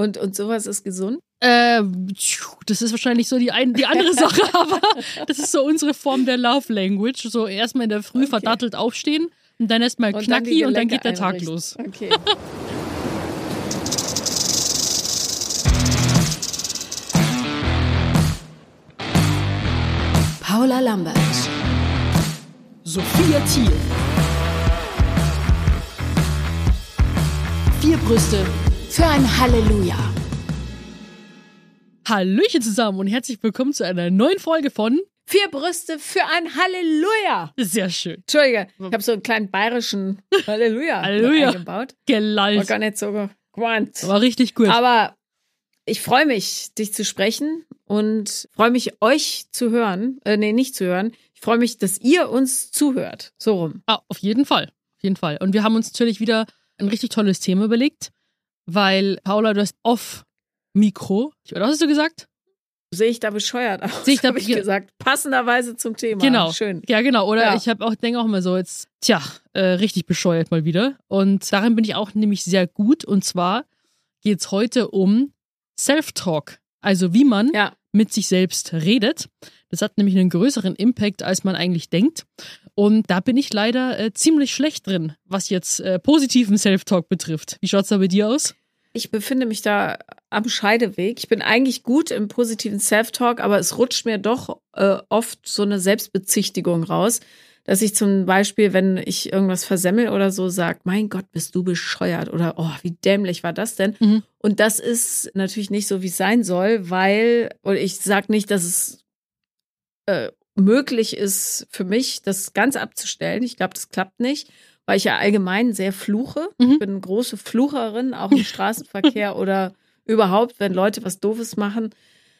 Und, und sowas ist gesund? Äh, das ist wahrscheinlich so die, ein, die andere Sache, aber das ist so unsere Form der Love Language. So erstmal in der Früh okay. verdattelt aufstehen und dann erstmal knacki und dann geht der Tag los. Okay. Paula Lambert. Sophia Thiel. Vier Brüste für ein Halleluja. Hallöchen zusammen und herzlich willkommen zu einer neuen Folge von Vier Brüste für ein Halleluja. Sehr schön. Entschuldige, ich habe so einen kleinen bayerischen Halleluja, Halleluja. eingebaut. Gelallt. War gar nicht so gewandt. War richtig gut. Aber ich freue mich, dich zu sprechen und freue mich, euch zu hören. Äh, nee, nicht zu hören. Ich freue mich, dass ihr uns zuhört. So rum. Ah, auf jeden Fall. Auf jeden Fall. Und wir haben uns natürlich wieder ein richtig tolles Thema überlegt weil Paula, du hast off-Mikro. Was hast du gesagt? Sehe ich da bescheuert aus? Sehe ich da ich gesagt. Passenderweise zum Thema. Genau. Schön. Ja, genau. Oder ja. ich habe auch, denke auch immer so, jetzt, tja, äh, richtig bescheuert mal wieder. Und darin bin ich auch nämlich sehr gut. Und zwar geht es heute um Self-Talk. Also wie man ja. mit sich selbst redet. Das hat nämlich einen größeren Impact, als man eigentlich denkt. Und da bin ich leider äh, ziemlich schlecht drin, was jetzt äh, positiven Self-Talk betrifft. Wie schaut es da bei dir aus? Ich befinde mich da am Scheideweg. Ich bin eigentlich gut im positiven Self-Talk, aber es rutscht mir doch äh, oft so eine Selbstbezichtigung raus, dass ich zum Beispiel, wenn ich irgendwas versemmel oder so, sage, mein Gott, bist du bescheuert oder oh, wie dämlich war das denn? Mhm. Und das ist natürlich nicht so, wie es sein soll, weil, und ich sage nicht, dass es äh, möglich ist für mich, das ganz abzustellen. Ich glaube, das klappt nicht weil ich ja allgemein sehr fluche. Mhm. Ich bin eine große Flucherin, auch im Straßenverkehr oder überhaupt, wenn Leute was Doofes machen.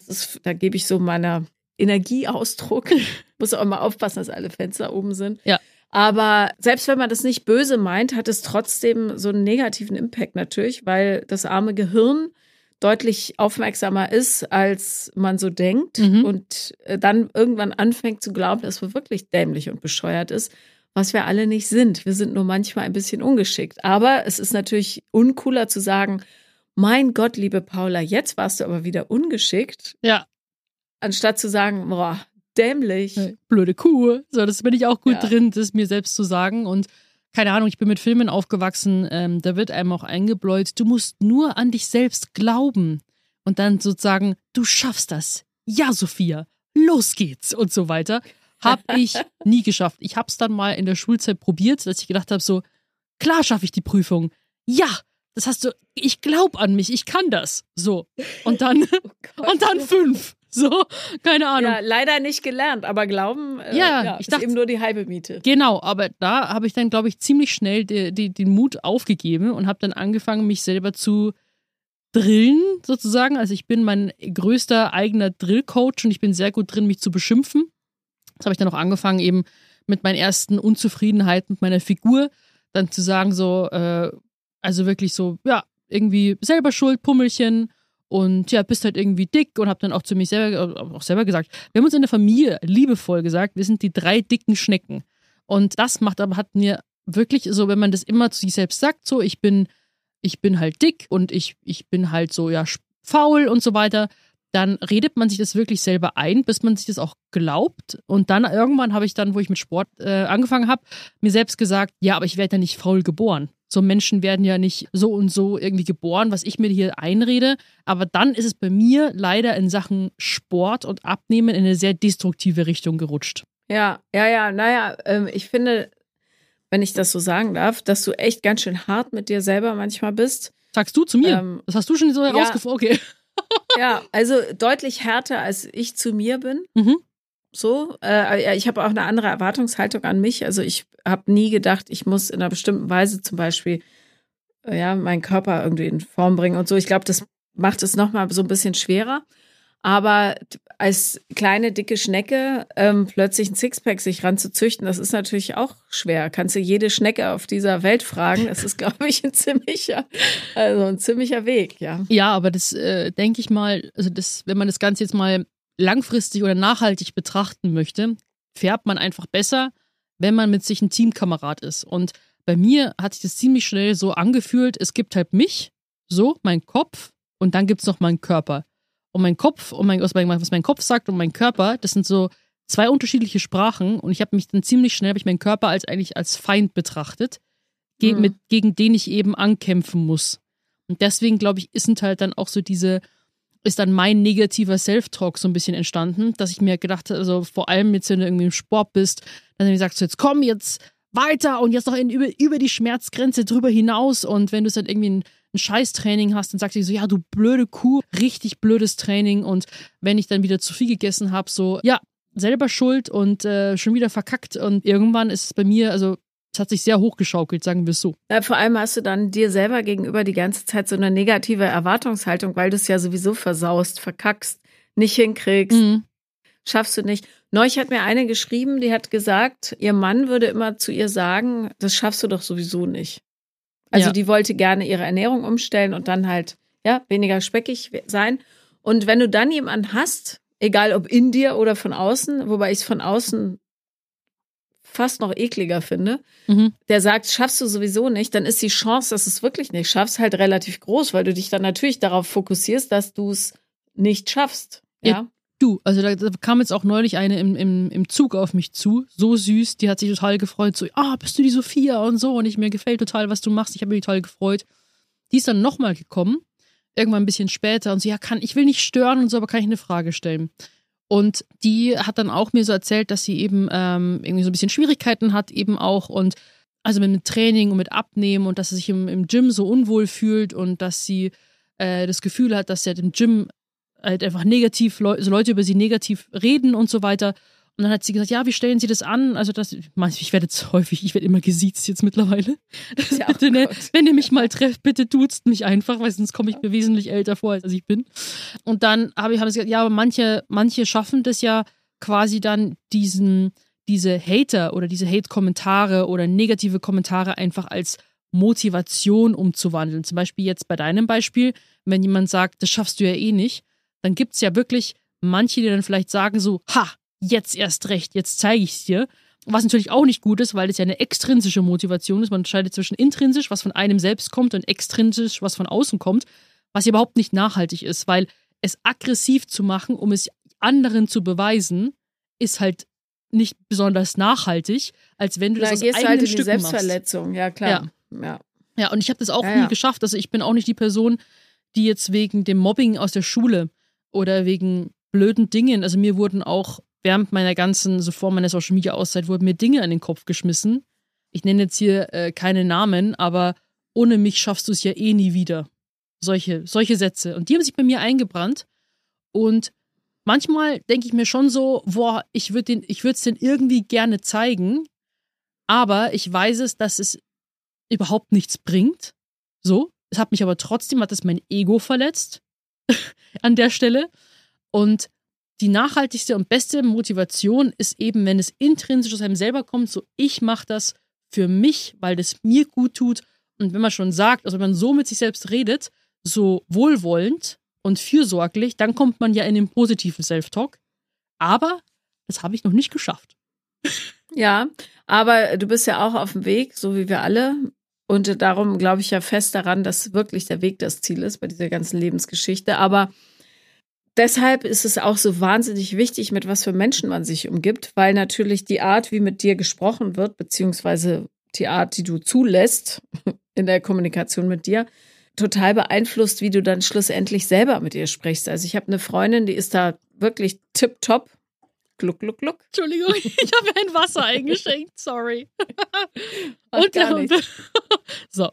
Ist, da gebe ich so meiner Energieausdruck. Muss auch immer aufpassen, dass alle Fenster oben sind. Ja. Aber selbst wenn man das nicht böse meint, hat es trotzdem so einen negativen Impact natürlich, weil das arme Gehirn deutlich aufmerksamer ist, als man so denkt mhm. und äh, dann irgendwann anfängt zu glauben, dass man wirklich dämlich und bescheuert ist was wir alle nicht sind. Wir sind nur manchmal ein bisschen ungeschickt. Aber es ist natürlich uncooler zu sagen, mein Gott, liebe Paula, jetzt warst du aber wieder ungeschickt. Ja. Anstatt zu sagen, boah, dämlich. Blöde Kuh. So, das bin ich auch gut ja. drin, das mir selbst zu sagen. Und keine Ahnung, ich bin mit Filmen aufgewachsen, ähm, da wird einem auch eingebläut, du musst nur an dich selbst glauben. Und dann sozusagen, du schaffst das. Ja, Sophia, los geht's und so weiter. Habe ich nie geschafft. Ich habe es dann mal in der Schulzeit probiert, dass ich gedacht habe, so, klar schaffe ich die Prüfung. Ja, das hast du, ich glaube an mich, ich kann das. So. Und dann, oh und dann fünf. So, keine Ahnung. Ja, leider nicht gelernt, aber glauben, äh, ja, ja, ich dachte, eben nur die halbe Miete. Genau, aber da habe ich dann, glaube ich, ziemlich schnell die, die, den Mut aufgegeben und habe dann angefangen, mich selber zu drillen, sozusagen. Also ich bin mein größter eigener Drillcoach und ich bin sehr gut drin, mich zu beschimpfen. Das habe ich dann auch angefangen, eben mit meinen ersten Unzufriedenheiten mit meiner Figur, dann zu sagen, so, äh, also wirklich so, ja, irgendwie selber schuld, Pummelchen und ja, bist halt irgendwie dick und habe dann auch zu mir selber, äh, auch selber gesagt, wir haben uns in der Familie liebevoll gesagt, wir sind die drei dicken Schnecken. Und das macht aber, hat mir wirklich so, wenn man das immer zu sich selbst sagt, so, ich bin, ich bin halt dick und ich, ich bin halt so, ja, faul und so weiter, dann redet man sich das wirklich selber ein, bis man sich das auch glaubt. Und dann irgendwann habe ich dann, wo ich mit Sport äh, angefangen habe, mir selbst gesagt, ja, aber ich werde ja nicht faul geboren. So Menschen werden ja nicht so und so irgendwie geboren, was ich mir hier einrede. Aber dann ist es bei mir leider in Sachen Sport und Abnehmen in eine sehr destruktive Richtung gerutscht. Ja, ja, ja, naja, ähm, ich finde, wenn ich das so sagen darf, dass du echt ganz schön hart mit dir selber manchmal bist. Sagst du zu mir? Ähm, das hast du schon so herausgefunden? Ja, okay ja, also deutlich härter, als ich zu mir bin. Mhm. So, äh, ich habe auch eine andere Erwartungshaltung an mich. Also ich habe nie gedacht, ich muss in einer bestimmten Weise zum Beispiel ja meinen Körper irgendwie in Form bringen und so. Ich glaube, das macht es nochmal so ein bisschen schwerer. Aber als kleine, dicke Schnecke ähm, plötzlich ein Sixpack sich ranzuzüchten, das ist natürlich auch schwer. Kannst du jede Schnecke auf dieser Welt fragen. Das ist, glaube ich, ein ziemlicher, also ein ziemlicher Weg, ja. Ja, aber das äh, denke ich mal, also das, wenn man das Ganze jetzt mal langfristig oder nachhaltig betrachten möchte, färbt man einfach besser, wenn man mit sich ein Teamkamerad ist. Und bei mir hat sich das ziemlich schnell so angefühlt, es gibt halt mich, so, mein Kopf, und dann gibt es noch meinen Körper. Und mein Kopf und mein, was mein Kopf sagt und mein Körper, das sind so zwei unterschiedliche Sprachen und ich habe mich dann ziemlich schnell, habe ich meinen Körper als eigentlich als Feind betrachtet, ge mhm. mit, gegen den ich eben ankämpfen muss. Und deswegen, glaube ich, ist halt dann auch so diese, ist dann mein negativer Self-Talk so ein bisschen entstanden, dass ich mir gedacht habe, also vor allem jetzt, wenn du irgendwie im Sport bist, dann gesagt, so jetzt komm jetzt weiter und jetzt noch in, über, über die Schmerzgrenze drüber hinaus. Und wenn du dann irgendwie ein, ein Scheißtraining hast, dann sagt sie so, ja, du blöde Kuh, richtig blödes Training. Und wenn ich dann wieder zu viel gegessen habe, so, ja, selber schuld und äh, schon wieder verkackt. Und irgendwann ist es bei mir, also es hat sich sehr hochgeschaukelt, sagen wir es so. Ja, vor allem hast du dann dir selber gegenüber die ganze Zeit so eine negative Erwartungshaltung, weil du es ja sowieso versaust, verkackst, nicht hinkriegst, mhm. schaffst du nicht. Neulich hat mir eine geschrieben, die hat gesagt, ihr Mann würde immer zu ihr sagen, das schaffst du doch sowieso nicht. Also ja. die wollte gerne ihre Ernährung umstellen und dann halt, ja, weniger speckig sein. Und wenn du dann jemanden hast, egal ob in dir oder von außen, wobei ich es von außen fast noch ekliger finde, mhm. der sagt, schaffst du sowieso nicht, dann ist die Chance, dass du es wirklich nicht schaffst, halt relativ groß, weil du dich dann natürlich darauf fokussierst, dass du es nicht schaffst. Ja. ja. Du, also da, da, kam jetzt auch neulich eine im, im, im Zug auf mich zu, so süß, die hat sich total gefreut, so, ah, bist du die Sophia und so und ich mir gefällt total, was du machst, ich habe mich total gefreut. Die ist dann nochmal gekommen, irgendwann ein bisschen später und so, ja, kann, ich will nicht stören und so, aber kann ich eine Frage stellen? Und die hat dann auch mir so erzählt, dass sie eben ähm, irgendwie so ein bisschen Schwierigkeiten hat, eben auch und also mit Training und mit Abnehmen und dass sie sich im, im Gym so unwohl fühlt und dass sie äh, das Gefühl hat, dass sie halt im Gym halt einfach negativ, so Leute über sie negativ reden und so weiter. Und dann hat sie gesagt, ja, wie stellen Sie das an? Also das, ich werde jetzt häufig, ich werde immer gesiezt jetzt mittlerweile. Ja, bitte oh nicht, wenn ihr mich mal trefft, bitte duzt mich einfach, weil sonst komme ich mir wesentlich älter vor, als ich bin. Und dann habe ich, hab ich gesagt, ja, aber manche, manche schaffen das ja quasi dann diesen, diese Hater oder diese Hate-Kommentare oder negative Kommentare einfach als Motivation umzuwandeln. Zum Beispiel jetzt bei deinem Beispiel, wenn jemand sagt, das schaffst du ja eh nicht, dann gibt es ja wirklich manche, die dann vielleicht sagen so, ha, jetzt erst recht, jetzt zeige ich es dir. Was natürlich auch nicht gut ist, weil es ja eine extrinsische Motivation ist. Man unterscheidet zwischen intrinsisch, was von einem selbst kommt, und extrinsisch, was von außen kommt, was überhaupt nicht nachhaltig ist, weil es aggressiv zu machen, um es anderen zu beweisen, ist halt nicht besonders nachhaltig, als wenn du da das aus gehst eigenen halt in Stücken die Selbstverletzung, machst. ja klar. Ja. ja. Ja, und ich habe das auch Ja, nie ja. geschafft. Also ich bin auch nicht die Person, die jetzt wegen dem Mobbing aus der Schule oder wegen blöden Dingen, also mir wurden auch während meiner ganzen, so vor meiner Social Media Auszeit, wurden mir Dinge an den Kopf geschmissen. Ich nenne jetzt hier äh, keine Namen, aber ohne mich schaffst du es ja eh nie wieder. Solche, solche Sätze. Und die haben sich bei mir eingebrannt. Und manchmal denke ich mir schon so, boah, ich würde es den irgendwie gerne zeigen, aber ich weiß es, dass es überhaupt nichts bringt. So. Es hat mich aber trotzdem, hat es mein Ego verletzt an der Stelle. Und die nachhaltigste und beste Motivation ist eben, wenn es intrinsisch aus einem selber kommt, so ich mache das für mich, weil das mir gut tut. Und wenn man schon sagt, also wenn man so mit sich selbst redet, so wohlwollend und fürsorglich, dann kommt man ja in den positiven Self-Talk. Aber das habe ich noch nicht geschafft. Ja, aber du bist ja auch auf dem Weg, so wie wir alle. Und darum glaube ich ja fest daran, dass wirklich der Weg das Ziel ist bei dieser ganzen Lebensgeschichte. Aber deshalb ist es auch so wahnsinnig wichtig, mit was für Menschen man sich umgibt, weil natürlich die Art, wie mit dir gesprochen wird, beziehungsweise die Art, die du zulässt in der Kommunikation mit dir, total beeinflusst, wie du dann schlussendlich selber mit ihr sprichst. Also ich habe eine Freundin, die ist da wirklich tipptopp. Gluck, gluck, gluck. Entschuldigung, ich habe ein Wasser eingeschenkt, sorry. Macht gar und, nichts. so,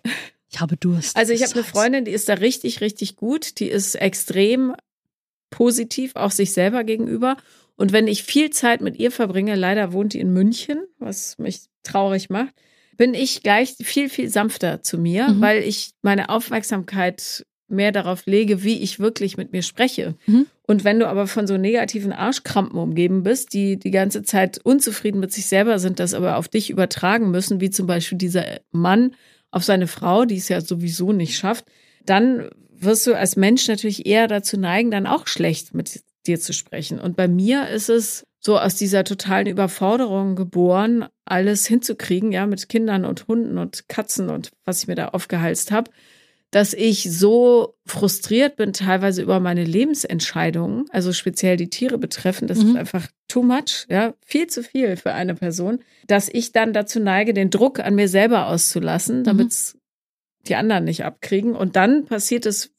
ich habe Durst. Also ich habe eine. Freundin, die ist da richtig, richtig gut. Die ist extrem positiv, auch sich selber gegenüber. Und wenn ich viel Zeit mit ihr verbringe, leider wohnt die in München, was mich traurig macht, bin ich gleich viel, viel sanfter zu mir, Mhm. weil ich meine Aufmerksamkeit mehr darauf lege, wie ich wirklich mit mir spreche. Mhm. Und wenn du aber von so negativen Arschkrampen umgeben bist, die die ganze Zeit unzufrieden mit sich selber sind, das aber auf dich übertragen müssen, wie zum Beispiel dieser Mann auf seine Frau, die es ja sowieso nicht schafft, dann wirst du als Mensch natürlich eher dazu neigen, dann auch schlecht mit dir zu sprechen. Und bei mir ist es so aus dieser totalen Überforderung geboren, alles hinzukriegen, ja, mit Kindern und Hunden und Katzen und was ich mir da aufgehalst habe, dass ich so frustriert bin, teilweise über meine Lebensentscheidungen, also speziell die Tiere betreffen. Das Mhm. ist einfach too much, ja, viel zu viel für eine Person, dass ich dann dazu neige, den Druck an mir selber auszulassen, damit die anderen nicht abkriegen. Und dann passiert es,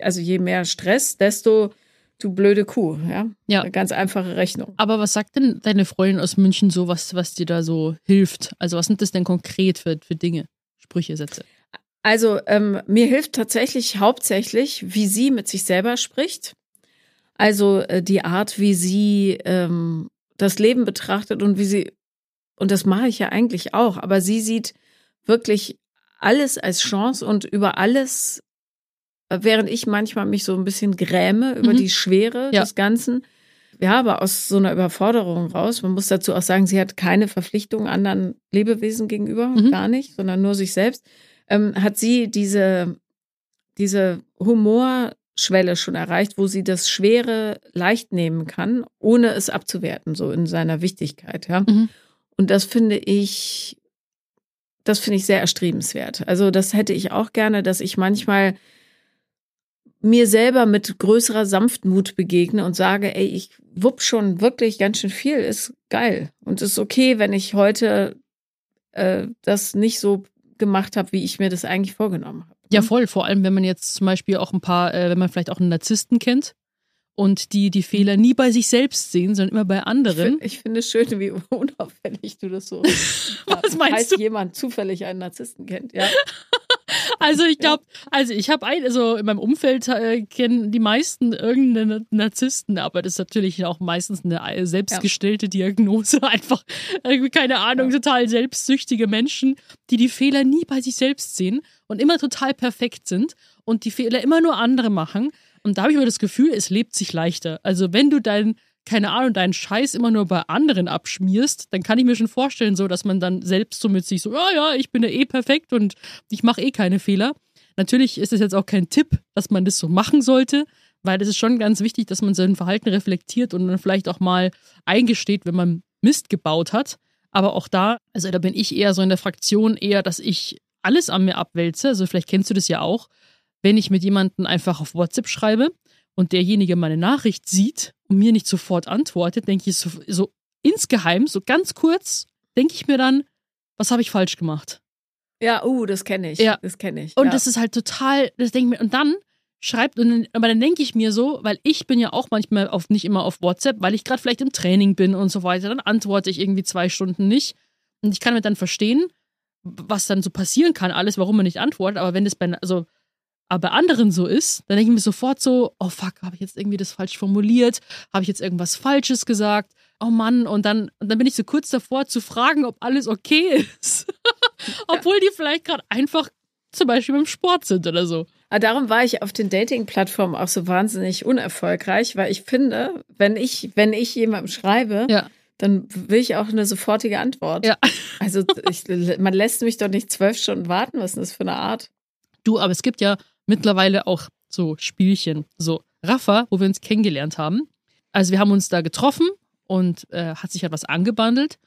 also je mehr Stress, desto du blöde Kuh, ja. Ja. Eine ganz einfache Rechnung. Aber was sagt denn deine Freundin aus München so, was, was dir da so hilft? Also was sind das denn konkret für, für Dinge, Sprüche, Sätze? Also ähm, mir hilft tatsächlich hauptsächlich, wie sie mit sich selber spricht. Also äh, die Art, wie sie ähm, das Leben betrachtet und wie sie, und das mache ich ja eigentlich auch, aber sie sieht wirklich alles als Chance und über alles, äh, während ich manchmal mich so ein bisschen gräme über Mhm. die Schwere Ja. des Ganzen. Ja, aber aus so einer Überforderung raus. Man muss dazu auch sagen, sie hat keine Verpflichtung anderen Lebewesen gegenüber, Mhm. gar nicht, sondern nur sich selbst. Ähm, hat sie diese, diese Humorschwelle schon erreicht, wo sie das Schwere leicht nehmen kann, ohne es abzuwerten, so in seiner Wichtigkeit, ja. Mhm. Und das finde ich, das finde ich sehr erstrebenswert. Also das hätte ich auch gerne, dass ich manchmal mir selber mit größerer Sanftmut begegne und sage, ey, ich wupp schon wirklich ganz schön viel, ist geil. Und es ist okay, wenn ich heute äh, das nicht so gemacht habe, wie ich mir das eigentlich vorgenommen habe. Ja, voll. Vor allem, wenn man jetzt zum Beispiel auch ein paar, äh, wenn man vielleicht auch einen Narzissten kennt und die die Fehler nie bei sich selbst sehen, sondern immer bei anderen. ich finde es schön, wie unauffällig du das so. Was meinst Falls du? jemand zufällig einen Narzissten kennt, ja. Also ich glaube, also ich habe ein, also in meinem Umfeld äh, kennen die meisten irgendeinen Narzissten, aber das ist natürlich auch meistens eine äh, selbstgestellte Diagnose. Einfach irgendwie keine Ahnung, total selbstsüchtige Menschen, die die Fehler nie bei sich selbst sehen und immer total perfekt sind und die Fehler immer nur andere machen. Und da habe ich immer das Gefühl, es lebt sich leichter. Also wenn du dein keine Ahnung, deinen Scheiß immer nur bei anderen abschmierst, dann kann ich mir schon vorstellen, so, dass man dann selbst so mit sich so, ja, ja, ich bin ja eh perfekt und ich mache eh keine Fehler. Natürlich ist es jetzt auch kein Tipp, dass man das so machen sollte, weil es ist schon ganz wichtig, dass man sein Verhalten reflektiert und dann vielleicht auch mal eingesteht, wenn man Mist gebaut hat. Aber auch da, also da bin ich eher so in der Fraktion eher, dass ich alles an mir abwälze. Also vielleicht kennst du das ja auch, wenn ich mit jemandem einfach auf WhatsApp schreibe und derjenige meine Nachricht sieht und mir nicht sofort antwortet, denke ich so, so insgeheim, so ganz kurz, denke ich mir dann, was habe ich falsch gemacht? Ja, uh, das kenne ich. Ja. Das kenne ich. Und ja. das ist halt total, das denke ich mir, und dann schreibt, und dann, aber dann denke ich mir so, weil ich bin ja auch manchmal auf, nicht immer auf WhatsApp, weil ich gerade vielleicht im Training bin und so weiter, dann antworte ich irgendwie zwei Stunden nicht. Und ich kann mir dann verstehen, was dann so passieren kann, alles, warum man nicht antwortet, aber wenn das bei, also, aber bei anderen so ist, dann denke ich mir sofort so, oh fuck, habe ich jetzt irgendwie das falsch formuliert? Habe ich jetzt irgendwas Falsches gesagt? Oh Mann, und dann, und dann bin ich so kurz davor zu fragen, ob alles okay ist. Obwohl die vielleicht gerade einfach zum Beispiel beim Sport sind oder so. Aber darum war ich auf den Dating-Plattformen auch so wahnsinnig unerfolgreich, weil ich finde, wenn ich, wenn ich jemandem schreibe, Ja. dann will ich auch eine sofortige Antwort. Ja. Also ich, man lässt mich doch nicht zwölf Stunden warten. Was ist denn das für eine Art? Du, aber es gibt ja mittlerweile auch so Spielchen. So, Rafa, wo wir uns kennengelernt haben. Also wir haben uns da getroffen und äh, hat sich etwas angebandelt.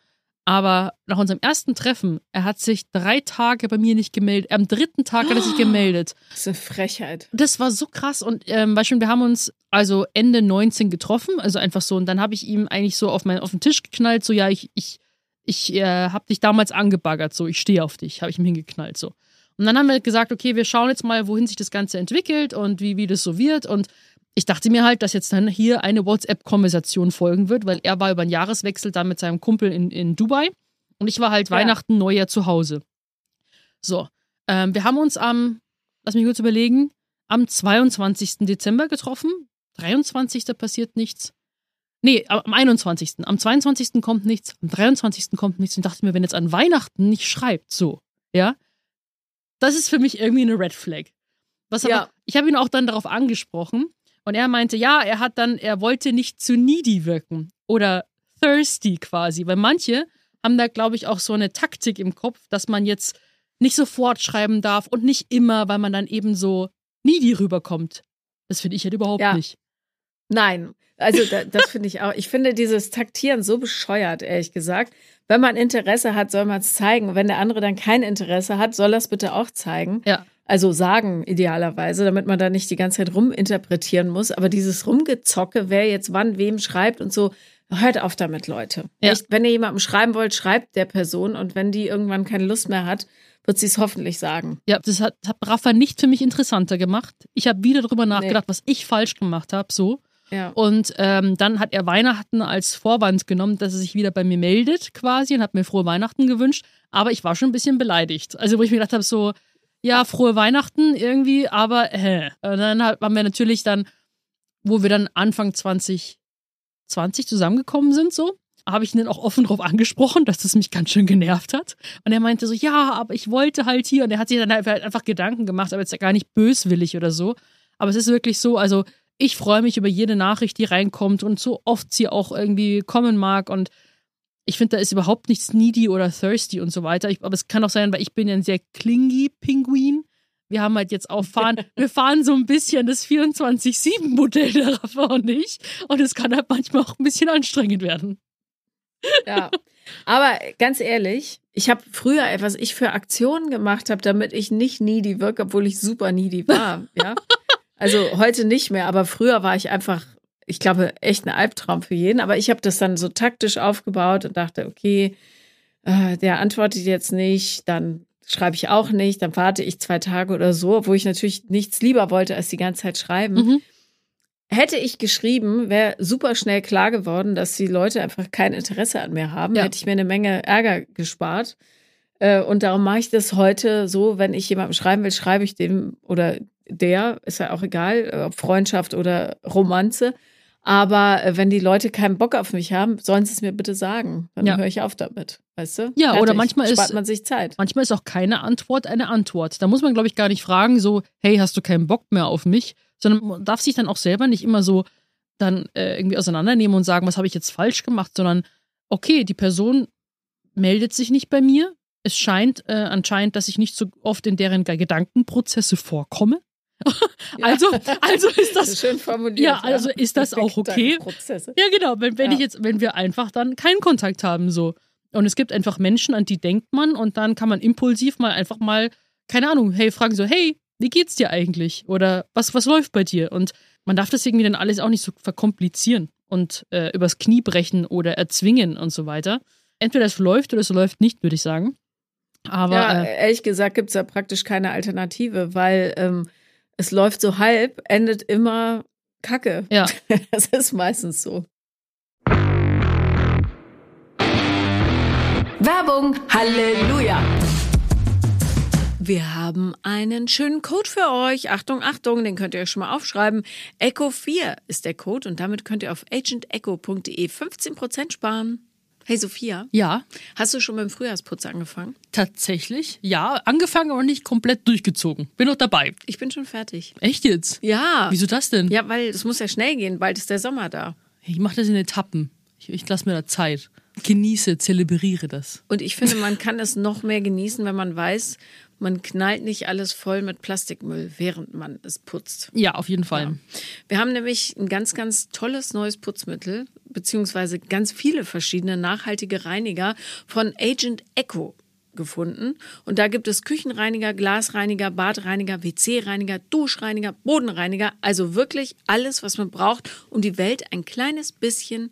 Aber nach unserem ersten Treffen, er hat sich drei Tage bei mir nicht gemeldet. Am dritten Tag hat er sich gemeldet. Das ist eine Frechheit. Das war so krass. Und ähm, Beispiel, wir haben uns also Ende 19 getroffen, also einfach so. Und dann habe ich ihm eigentlich so auf, mein, auf den Tisch geknallt, so, ja, ich, ich, ich äh, habe dich damals angebaggert, so, ich stehe auf dich, habe ich ihm hingeknallt, so. Und dann haben wir gesagt, okay, wir schauen jetzt mal, wohin sich das Ganze entwickelt und wie, wie das so wird. Und ich dachte mir halt, dass jetzt dann hier eine WhatsApp-Konversation folgen wird, weil er war über den Jahreswechsel da mit seinem Kumpel in, in Dubai und ich war halt Ja. Weihnachten, Neujahr zu Hause. So, ähm, wir haben uns am, lass mich kurz überlegen, am 22. Dezember getroffen. 23. passiert nichts. Nee, am 21. Am 22. kommt nichts, am 23. kommt nichts und dachte mir, wenn jetzt an Weihnachten nicht schreibt, so, ja, das ist für mich irgendwie eine Red Flag. Was aber, Ja. ich habe ihn auch dann darauf angesprochen und er meinte, ja, er hat dann, er wollte nicht zu needy wirken oder thirsty quasi, weil manche haben da, glaube ich, auch so eine Taktik im Kopf, dass man jetzt nicht sofort schreiben darf und nicht immer, weil man dann eben so needy rüberkommt. Das finde ich halt überhaupt Ja. nicht. Nein, also da, das finde ich auch. Ich finde dieses Taktieren so bescheuert, ehrlich gesagt. Wenn man Interesse hat, soll man es zeigen. Wenn der andere dann kein Interesse hat, soll er es bitte auch zeigen. Ja. Also sagen idealerweise, damit man da nicht die ganze Zeit ruminterpretieren muss. Aber dieses Rumgezocke, wer jetzt wann wem schreibt und so, hört auf damit, Leute. Ja. Echt, wenn ihr jemandem schreiben wollt, schreibt der Person und wenn die irgendwann keine Lust mehr hat, wird sie es hoffentlich sagen. Ja, das hat, hat Rafa nicht für mich interessanter gemacht. Ich habe wieder drüber nachgedacht, was ich falsch gemacht habe, so. Ja. Und ähm, dann hat er Weihnachten als Vorwand genommen, dass er sich wieder bei mir meldet quasi und hat mir frohe Weihnachten gewünscht. Aber ich war schon ein bisschen beleidigt. Also wo ich mir gedacht habe, so, ja, frohe Weihnachten irgendwie, aber hä. Und dann haben wir natürlich dann, wo wir dann Anfang 2020 zusammengekommen sind, so, habe ich ihn dann auch offen drauf angesprochen, dass das mich ganz schön genervt hat. Und er meinte so, ja, aber ich wollte halt hier. Und er hat sich dann halt einfach Gedanken gemacht, aber jetzt gar nicht böswillig oder so. Aber es ist wirklich so, also ich freue mich über jede Nachricht, die reinkommt und so oft sie auch irgendwie kommen mag. Und ich finde, da ist überhaupt nichts needy oder thirsty und so weiter. Ich, aber es kann auch sein, weil ich bin ja ein sehr clingy Pinguin. Wir haben halt jetzt auch fahren, wir fahren so ein bisschen das 24-7-Modell der Rafa und ich. Und es kann halt manchmal auch ein bisschen anstrengend werden. Ja. Aber ganz ehrlich, ich habe früher, was ich für Aktionen gemacht habe, damit ich nicht needy wirke, obwohl ich super needy war. Ja. Also heute nicht mehr, aber früher war ich einfach, ich glaube, echt ein Albtraum für jeden. Aber ich habe das dann so taktisch aufgebaut und dachte, okay, äh, der antwortet jetzt nicht, dann schreibe ich auch nicht, dann warte ich zwei Tage oder so, wo ich natürlich nichts lieber wollte, als die ganze Zeit schreiben. Mhm. Hätte ich geschrieben, wäre super schnell klar geworden, dass die Leute einfach kein Interesse an mir haben. Ja. Hätte ich mir eine Menge Ärger gespart. Äh, Und darum mache ich das heute so, wenn ich jemandem schreiben will, schreibe ich dem oder der, ist ja auch egal, äh, ob Freundschaft oder Romanze. Aber äh, wenn die Leute keinen Bock auf mich haben, sollen sie es mir bitte sagen. Dann Ja. höre ich auf damit. Weißt du? Ja, oder manchmal ist- Spart man sich Zeit. Manchmal ist auch keine Antwort eine Antwort. Da muss man, glaube ich, gar nicht fragen, so, hey, hast du keinen Bock mehr auf mich? Sondern man darf sich dann auch selber nicht immer so dann äh, irgendwie auseinandernehmen und sagen, was habe ich jetzt falsch gemacht, sondern okay, die Person meldet sich nicht bei mir. Es scheint äh, anscheinend, dass ich nicht so oft in deren Gedankenprozesse vorkomme. Also, also ist Das schön formuliert. Ja, also ist das auch okay? Prozesse. ja, genau. Wenn, wenn ich jetzt, wenn wir einfach dann keinen Kontakt haben, so. Und es gibt einfach Menschen, an die denkt man und dann kann man impulsiv mal einfach mal, keine Ahnung, hey, fragen so, hey, wie geht's dir eigentlich? Oder was, was läuft bei dir? Und man darf das irgendwie dann alles auch nicht so verkomplizieren und äh, übers Knie brechen oder erzwingen und so weiter. Entweder es läuft oder es läuft nicht, würde ich sagen. Aber ja, äh, ehrlich gesagt gibt es da praktisch keine Alternative, weil ähm, es läuft so halb, endet immer Kacke. ja, Das ist meistens so. Werbung, Halleluja. Wir haben einen schönen Code für euch. Achtung, Achtung, den könnt ihr euch schon mal aufschreiben. Echo4 ist der Code und damit könnt ihr auf agentecho.de 15% sparen. Hey Sophia, ja, hast du schon mit dem Frühjahrsputz angefangen? tatsächlich. Ja, angefangen, aber nicht komplett durchgezogen. Bin noch dabei. Ich bin schon fertig. Echt jetzt? Ja. Wieso das denn? Ja, weil es muss ja schnell gehen, bald ist der Sommer da. Ich mache das in Etappen. Ich, ich lasse mir da Zeit. Genieße, zelebriere das. Und ich finde, man kann es noch mehr genießen, wenn man weiß, man knallt nicht alles voll mit Plastikmüll, während man es putzt. Ja, auf jeden Fall. Wir haben nämlich ein ganz, ganz tolles neues Putzmittel, beziehungsweise ganz viele verschiedene nachhaltige Reiniger von Agent Echo gefunden. Und da gibt es Küchenreiniger, Glasreiniger, Badreiniger, WC-Reiniger, Duschreiniger, Bodenreiniger. Also wirklich alles, was man braucht, um die Welt ein kleines bisschen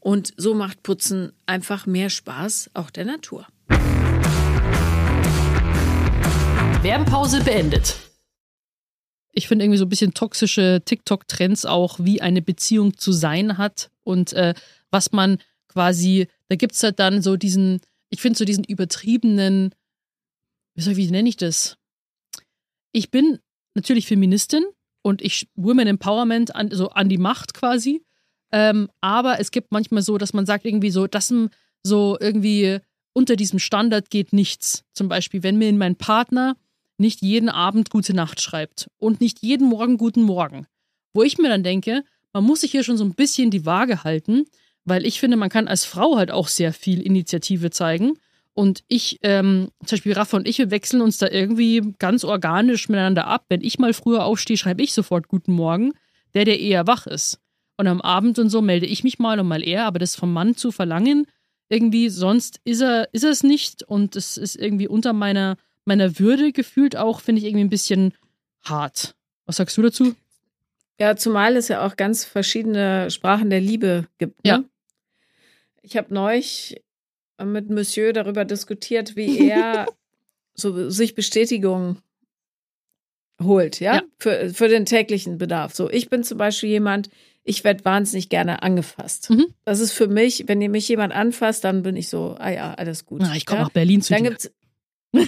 und so macht Putzen einfach mehr Spaß, auch der Natur. Werbepause beendet. Ich finde irgendwie so ein bisschen toxische TikTok-Trends auch, wie eine Beziehung zu sein hat und äh, was man quasi, da gibt es halt dann so diesen, ich finde so diesen übertriebenen, wie, soll, wie nenne ich das? Ich bin natürlich Feministin und ich Women Empowerment an, so an die Macht quasi. Ähm, aber es gibt manchmal so, dass man sagt irgendwie so, dass so irgendwie unter diesem Standard geht nichts. Zum Beispiel, wenn mir mein Partner nicht jeden Abend gute Nacht schreibt und nicht jeden Morgen guten Morgen. Wo ich mir dann denke, man muss sich hier schon so ein bisschen die Waage halten, weil ich finde, man kann als Frau halt auch sehr viel Initiative zeigen. Und ich, ähm, zum Beispiel Rafa und ich, wir wechseln uns da irgendwie ganz organisch miteinander ab. Wenn ich mal früher aufstehe, schreibe ich sofort Guten Morgen. Der, der eher wach ist. Und am Abend und so melde ich mich mal und mal er, aber das vom Mann zu verlangen, irgendwie, sonst ist er, ist er es nicht. Und es ist irgendwie unter meiner, meiner Würde gefühlt auch, finde ich irgendwie ein bisschen hart. Was sagst du dazu? Ja, zumal es ja auch ganz verschiedene Sprachen der Liebe gibt. Ne? Ja. Ich habe neulich mit Monsieur darüber diskutiert, wie er so sich Bestätigung holt, ja, Ja. Für, für den täglichen Bedarf. So, ich bin zum Beispiel jemand, ich werde wahnsinnig gerne angefasst. Mhm. Das ist für mich, wenn ihr mich jemand anfasst, dann bin ich so, ah ja, alles gut. Na, ich komme ja? nach Berlin zu Dann dir. gibt's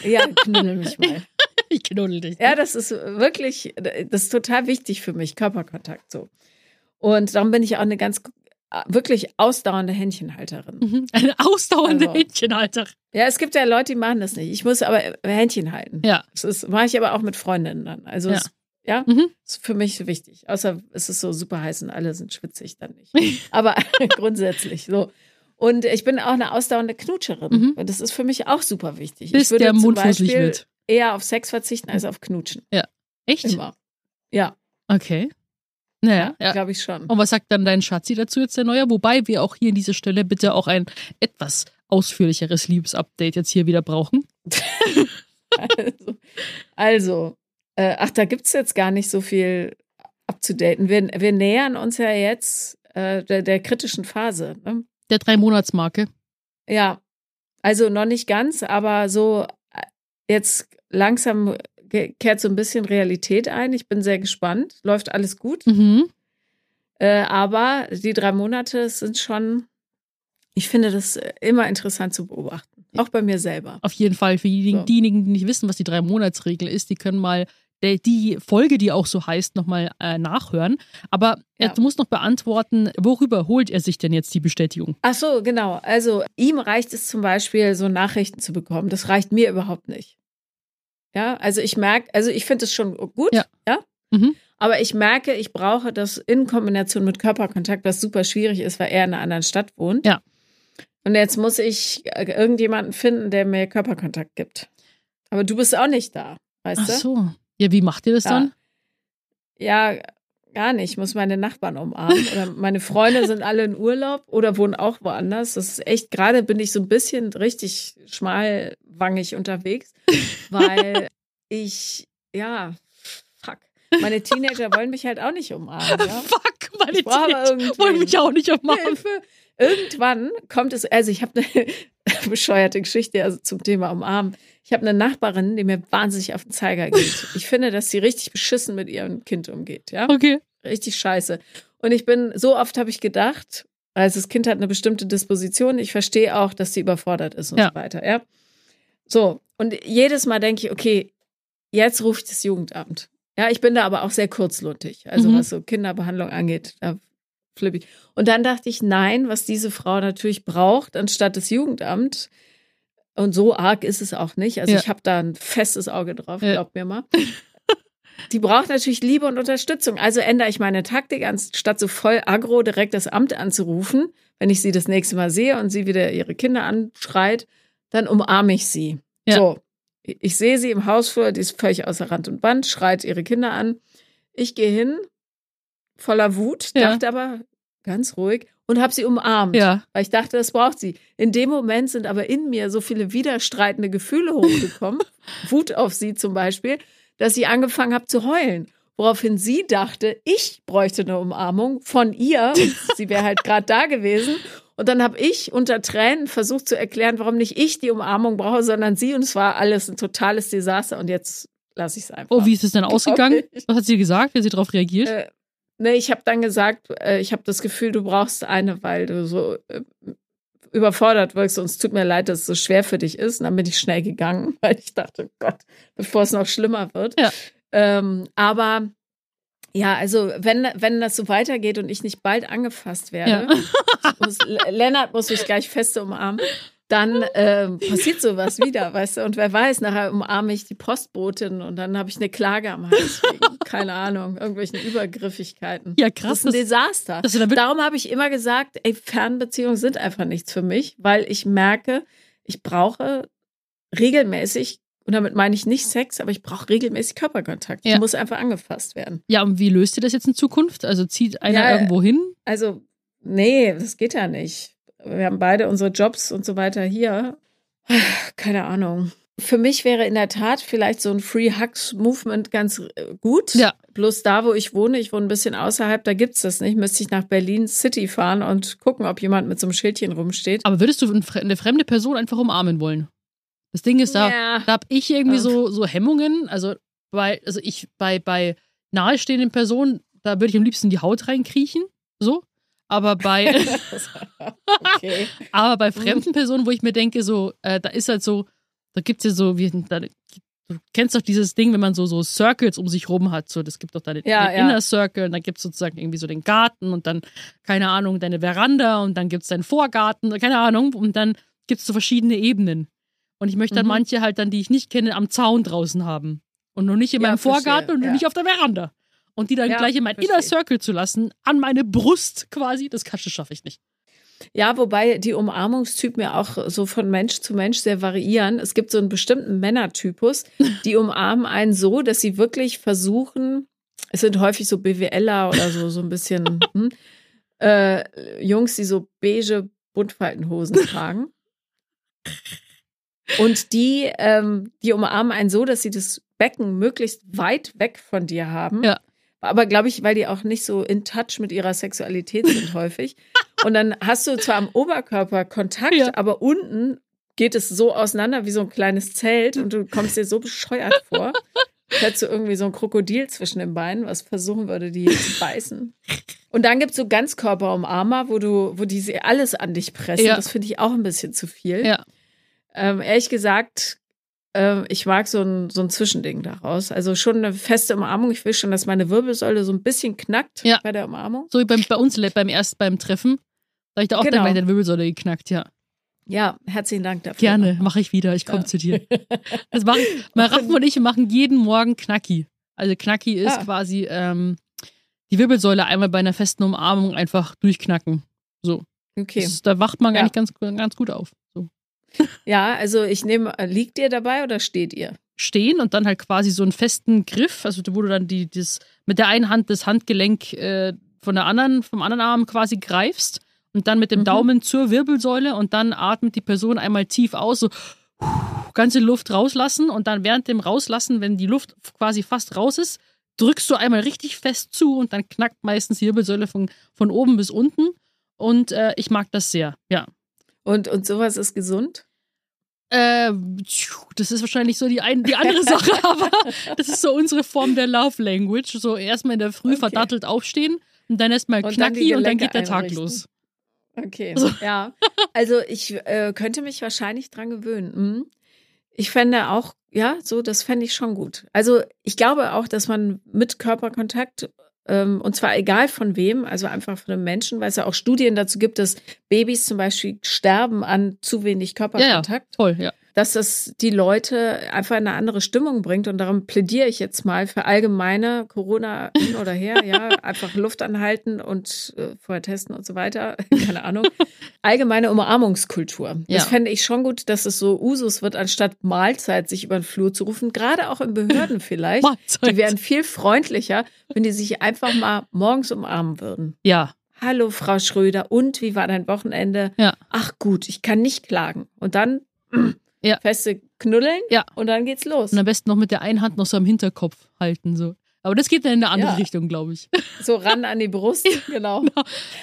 ja, knuddel mich mal. Ich knuddel dich. Ja, das ist wirklich, das ist total wichtig für mich, Körperkontakt so. Und darum bin ich auch eine ganz wirklich ausdauernde Händchenhalterin. Mhm. Eine ausdauernde Also. Händchenhalter. Ja, es gibt ja Leute, die machen das nicht. Ich muss aber Händchen halten. Ja. Das ist, mache ich aber auch mit Freundinnen dann. Also Ja. es, ja, Mhm. ist für mich wichtig. Außer es ist so super heiß und alle sind schwitzig, dann nicht. Aber grundsätzlich so. Und ich bin auch eine ausdauernde Knutscherin. Mhm. Und das ist für mich auch super wichtig. Bis ich würde der zum Mund fusselig Beispiel wird. eher auf Sex verzichten als auf Knutschen. Echt? Immer. Ja, Okay. Naja, ja. glaube ich schon. Und was sagt dann dein Schatzi dazu jetzt, der Neue? Wobei wir auch hier an dieser Stelle bitte auch ein etwas ausführlicheres Liebesupdate jetzt hier wieder brauchen. Also, also äh, ach, da gibt es jetzt gar nicht so viel abzudaten. Wir, wir nähern uns ja jetzt äh, der, der kritischen Phase. Ne? Der Drei-Monats-Marke. Ja, also noch nicht ganz, aber so äh, jetzt langsam kehrt so ein bisschen Realität ein. Ich bin sehr gespannt. Läuft alles gut. Mhm. Äh, aber die drei Monate sind schon, ich finde das immer interessant zu beobachten. Auch bei mir selber. Auf jeden Fall. Für diejenigen, So. diejenigen, die nicht wissen, was die Drei-Monats-Regel ist, die können mal die Folge, die auch so heißt, nochmal äh, nachhören. Aber Ja. er muss noch beantworten, worüber holt er sich denn jetzt die Bestätigung? Ach so, genau. Also ihm reicht es zum Beispiel, so Nachrichten zu bekommen. Das reicht mir überhaupt nicht. Ja, also ich merke, also ich finde es schon gut, Ja. ja. Mhm. Aber ich merke, ich brauche das in Kombination mit Körperkontakt, was super schwierig ist, weil er in einer anderen Stadt wohnt. Ja. Und jetzt muss ich äh, irgendjemanden finden, der mir Körperkontakt gibt. Aber du bist auch nicht da, weißt Ach du? so. Ja, wie macht ihr das Ja. dann? Ja, gar nicht. Ich muss meine Nachbarn umarmen. Oder meine Freunde sind alle in Urlaub oder wohnen auch woanders. Das ist echt, gerade bin ich so ein bisschen richtig schmalwangig unterwegs, weil ich, ja, fuck. Meine Teenager wollen mich halt auch nicht umarmen. Ja? Fuck, meine Teenager wollen mich auch nicht umarmen. Hilfe. Irgendwann kommt es, also ich habe eine bescheuerte Geschichte also zum Thema umarmen. Ich habe eine Nachbarin, die mir wahnsinnig auf den Zeiger geht. Ich finde, dass sie richtig beschissen mit ihrem Kind umgeht, ja? Okay. Richtig scheiße. Und ich bin, so oft habe ich gedacht, also das Kind hat eine bestimmte Disposition, ich verstehe auch, dass sie überfordert ist und Ja. so weiter, ja? So, und jedes Mal denke ich, okay, jetzt rufe ich das Jugendamt. Ja, ich bin da aber auch sehr kurzluntig, also Mhm. was so Kinderbehandlung angeht, da flippe ich. Und dann dachte ich, nein, was diese Frau natürlich braucht, anstatt das Jugendamt, und so arg ist es auch nicht. Also Ja. ich habe da ein festes Auge drauf, Ja. glaubt mir mal. Die braucht natürlich Liebe und Unterstützung. Also ändere ich meine Taktik, anstatt so voll aggro direkt das Amt anzurufen, wenn ich sie das nächste Mal sehe und sie wieder ihre Kinder anschreit, dann umarme ich sie. Ja. So, ich sehe sie im Hausflur, die ist völlig außer Rand und Band, schreit ihre Kinder an. Ich gehe hin, voller Wut, Ja. dachte aber, ganz ruhig und habe sie umarmt, Ja. weil ich dachte, das braucht sie. In dem Moment sind aber in mir so viele widerstreitende Gefühle hochgekommen, Wut auf sie zum Beispiel, dass ich angefangen habe zu heulen. Woraufhin sie dachte, ich bräuchte eine Umarmung von ihr. Sie wäre halt gerade da gewesen. Und dann habe ich unter Tränen versucht zu erklären, warum nicht ich die Umarmung brauche, sondern sie. Und es war alles ein totales Desaster. Und jetzt lasse ich es einfach. Oh, wie ist es denn ausgegangen? Was hat sie gesagt, wie hat sie darauf reagiert? Äh, nee, ich habe dann gesagt, äh, ich habe das Gefühl, du brauchst eine, weil du so äh, überfordert wirkst und es tut mir leid, dass es so schwer für dich ist. Und dann bin ich schnell gegangen, weil ich dachte, Gott, bevor es noch schlimmer wird. Ja. Ähm, aber ja, also wenn, wenn das so weitergeht und ich nicht bald angefasst werde, muss, L- Lennart muss mich gleich feste umarmen, dann ähm, passiert sowas wieder, weißt du? Und wer weiß, nachher umarme ich die Postbotin und dann habe ich eine Klage am Hals wegen, keine Ahnung, irgendwelchen Übergriffigkeiten. Ja, Das krass. ist ein Desaster. wirklich- Darum habe ich immer gesagt, ey, Fernbeziehungen sind einfach nichts für mich, weil ich merke, ich brauche regelmäßig, und damit meine ich nicht Sex, aber ich brauche regelmäßig Körperkontakt. Ja. Ich muss einfach angefasst werden. ja, und wie löst ihr das jetzt in Zukunft? Also zieht einer Ja, irgendwo hin? Also, nee, das geht ja nicht. Wir haben beide unsere Jobs und so weiter hier. Keine Ahnung. Für mich wäre in der Tat vielleicht so ein Free Hugs Movement ganz äh, gut. Ja. Bloß da, wo ich wohne, ich wohne ein bisschen außerhalb, da gibt's das nicht. Müsste ich nach Berlin City fahren und gucken, ob jemand mit so einem Schildchen rumsteht. Aber würdest du eine fremde Person einfach umarmen wollen? Das Ding ist, da, Ja. da habe ich irgendwie so, so Hemmungen. Also bei, also ich bei, bei nahestehenden Personen, da würde ich am liebsten die Haut reinkriechen. So. Aber bei, okay. aber bei fremden Personen, wo ich mir denke, so, äh, da ist halt so, da gibt's ja so, wie, da, du kennst doch dieses Ding, wenn man so, so Circles um sich rum hat. So, das gibt doch da den, Ja, den ja. Inner Circle und dann gibt's sozusagen irgendwie so den Garten und dann, keine Ahnung, deine Veranda und dann gibt's deinen Vorgarten, keine Ahnung, und dann gibt's so verschiedene Ebenen. Und ich möchte dann Mhm. manche halt dann, die ich nicht kenne, am Zaun draußen haben. Und noch nicht in Ja, meinem verstehe, Vorgarten und ja. nicht auf der Veranda. Und die dann Ja, gleich in mein verstehe. Inner Circle zu lassen, an meine Brust quasi, das, das schaffe ich nicht. Ja, wobei die Umarmungstypen ja auch so von Mensch zu Mensch sehr variieren. Es gibt so einen bestimmten Männertypus, die umarmen einen so, dass sie wirklich versuchen, es sind häufig so BWLer oder so, so ein bisschen hm, äh, Jungs, die so beige Buntfaltenhosen tragen. Und die, ähm, die umarmen einen so, dass sie das Becken möglichst weit weg von dir haben. Ja. Aber glaube ich, weil die auch nicht so in touch mit ihrer Sexualität sind häufig. Und dann hast du zwar am Oberkörper Kontakt, Ja. aber unten geht es so auseinander wie so ein kleines Zelt und du kommst dir so bescheuert vor. Hättest du irgendwie so ein Krokodil zwischen den Beinen, was versuchen würde, die zu beißen. Und dann gibt es so Ganzkörperumarmer, wo du, wo die sie alles an dich pressen. Ja. Das finde ich auch ein bisschen zu viel. Ja. Ähm, ehrlich gesagt, ähm, ich mag so ein, so ein Zwischending daraus. Also schon eine feste Umarmung. Ich will schon, dass meine Wirbelsäule so ein bisschen knackt Ja. bei der Umarmung. So wie beim, bei uns beim erst beim Treffen. Da hab ich da auch Genau. dann meine Wirbelsäule geknackt, ja. Ja, herzlichen Dank dafür. Gerne, mache ich wieder. Ich komme Ja. zu dir. Das machen, Raffen und ich machen jeden Morgen Knacki. Also Knacki ist Ah. quasi ähm, die Wirbelsäule einmal bei einer festen Umarmung einfach durchknacken. So. Okay. Das, da wacht man Ja. eigentlich ganz, ganz gut auf. So. Ja, also ich nehme, liegt ihr dabei oder steht ihr? Stehen und dann halt quasi so einen festen Griff, also wo du dann die, das, mit der einen Hand das Handgelenk äh, von der anderen, vom anderen Arm quasi greifst und dann mit dem Mhm. Daumen zur Wirbelsäule und dann atmet die Person einmal tief aus, so ganze Luft rauslassen und dann während dem Rauslassen, wenn die Luft quasi fast raus ist, drückst du einmal richtig fest zu und dann knackt meistens die Wirbelsäule von, von oben bis unten. Und äh, ich mag das sehr, ja. Und, und sowas ist gesund? Äh, das ist wahrscheinlich so die, ein, die andere Sache, aber das ist so unsere Form der Love Language. So erstmal in der Früh Okay. verdattelt aufstehen und dann erstmal Und dann knacki und dann geht der Tag los. Okay, So. ja. Also ich äh, könnte mich wahrscheinlich dran gewöhnen. Mhm. Ich fände auch, ja, so, das fände ich schon gut. Also ich glaube auch, dass man mit Körperkontakt, und zwar egal von wem, also einfach von einem Menschen, weil es ja auch Studien dazu gibt, dass Babys zum Beispiel sterben an zu wenig Körperkontakt. Toll, ja. Dass das die Leute einfach in eine andere Stimmung bringt. Und darum plädiere ich jetzt mal für allgemeine Corona hin oder her, ja, einfach Luft anhalten und äh, vorher testen und so weiter. Keine Ahnung. Allgemeine Umarmungskultur. Ja. Das fände ich schon gut, dass es so Usus wird, anstatt Mahlzeit sich über den Flur zu rufen. Gerade auch in Behörden vielleicht. Mahlzeit. Die wären viel freundlicher, wenn die sich einfach mal morgens umarmen würden. Ja, hallo Frau Schröder, und wie war dein Wochenende? Ja. Ach gut, ich kann nicht klagen. Und dann Ja. feste Knuddeln Ja. und dann geht's los. Und am besten noch mit der einen Hand noch so am Hinterkopf halten. So. Aber das geht dann in eine andere Ja. Richtung, glaube ich. So ran an die Brust, genau.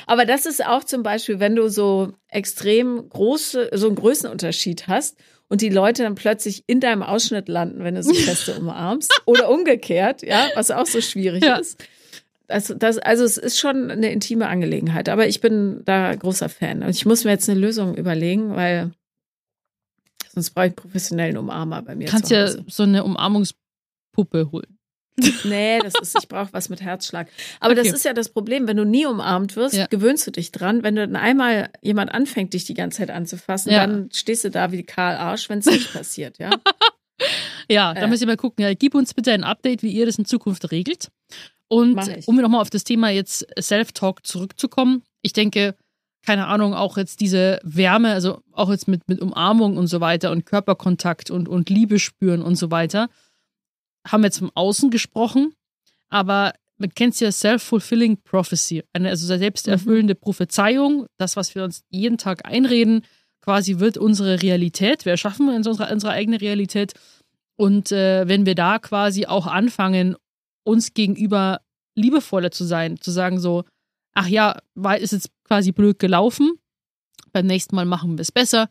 Aber das ist auch zum Beispiel, wenn du so extrem große, so einen Größenunterschied hast und die Leute dann plötzlich in deinem Ausschnitt landen, wenn du sie feste umarmst. Oder umgekehrt, ja, was auch so schwierig Ja. ist. Das, das, also es ist schon eine intime Angelegenheit, aber ich bin da großer Fan. Und ich muss mir jetzt eine Lösung überlegen, weil sonst brauche ich professionellen Umarmer bei mir. Du kannst ja so eine Umarmungspuppe holen. Nee, das ist, ich brauche was mit Herzschlag. Aber Okay. das ist ja das Problem, wenn du nie umarmt wirst, Ja. gewöhnst du dich dran. Wenn du dann einmal jemand anfängt, dich die ganze Zeit anzufassen, Ja. dann stehst du da wie Karl Arsch, wenn es nicht passiert, ja. Ja, da Äh. müssen wir mal gucken. Ja, gib uns bitte ein Update, wie ihr das in Zukunft regelt. Und um nochmal auf das Thema jetzt Self-Talk zurückzukommen, ich denke, keine Ahnung, auch jetzt diese Wärme, also auch jetzt mit, mit Umarmung und so weiter und Körperkontakt und, und Liebe spüren und so weiter, haben wir jetzt vom Außen gesprochen, aber man kennt es ja Self-Fulfilling Prophecy, eine also selbsterfüllende Prophezeiung, das, was wir uns jeden Tag einreden, quasi wird unsere Realität, wir erschaffen unsere, unsere eigene Realität. Und äh, wenn wir da quasi auch anfangen, uns gegenüber liebevoller zu sein, zu sagen so, ach ja, weil ist jetzt quasi blöd gelaufen, beim nächsten Mal machen wir es besser,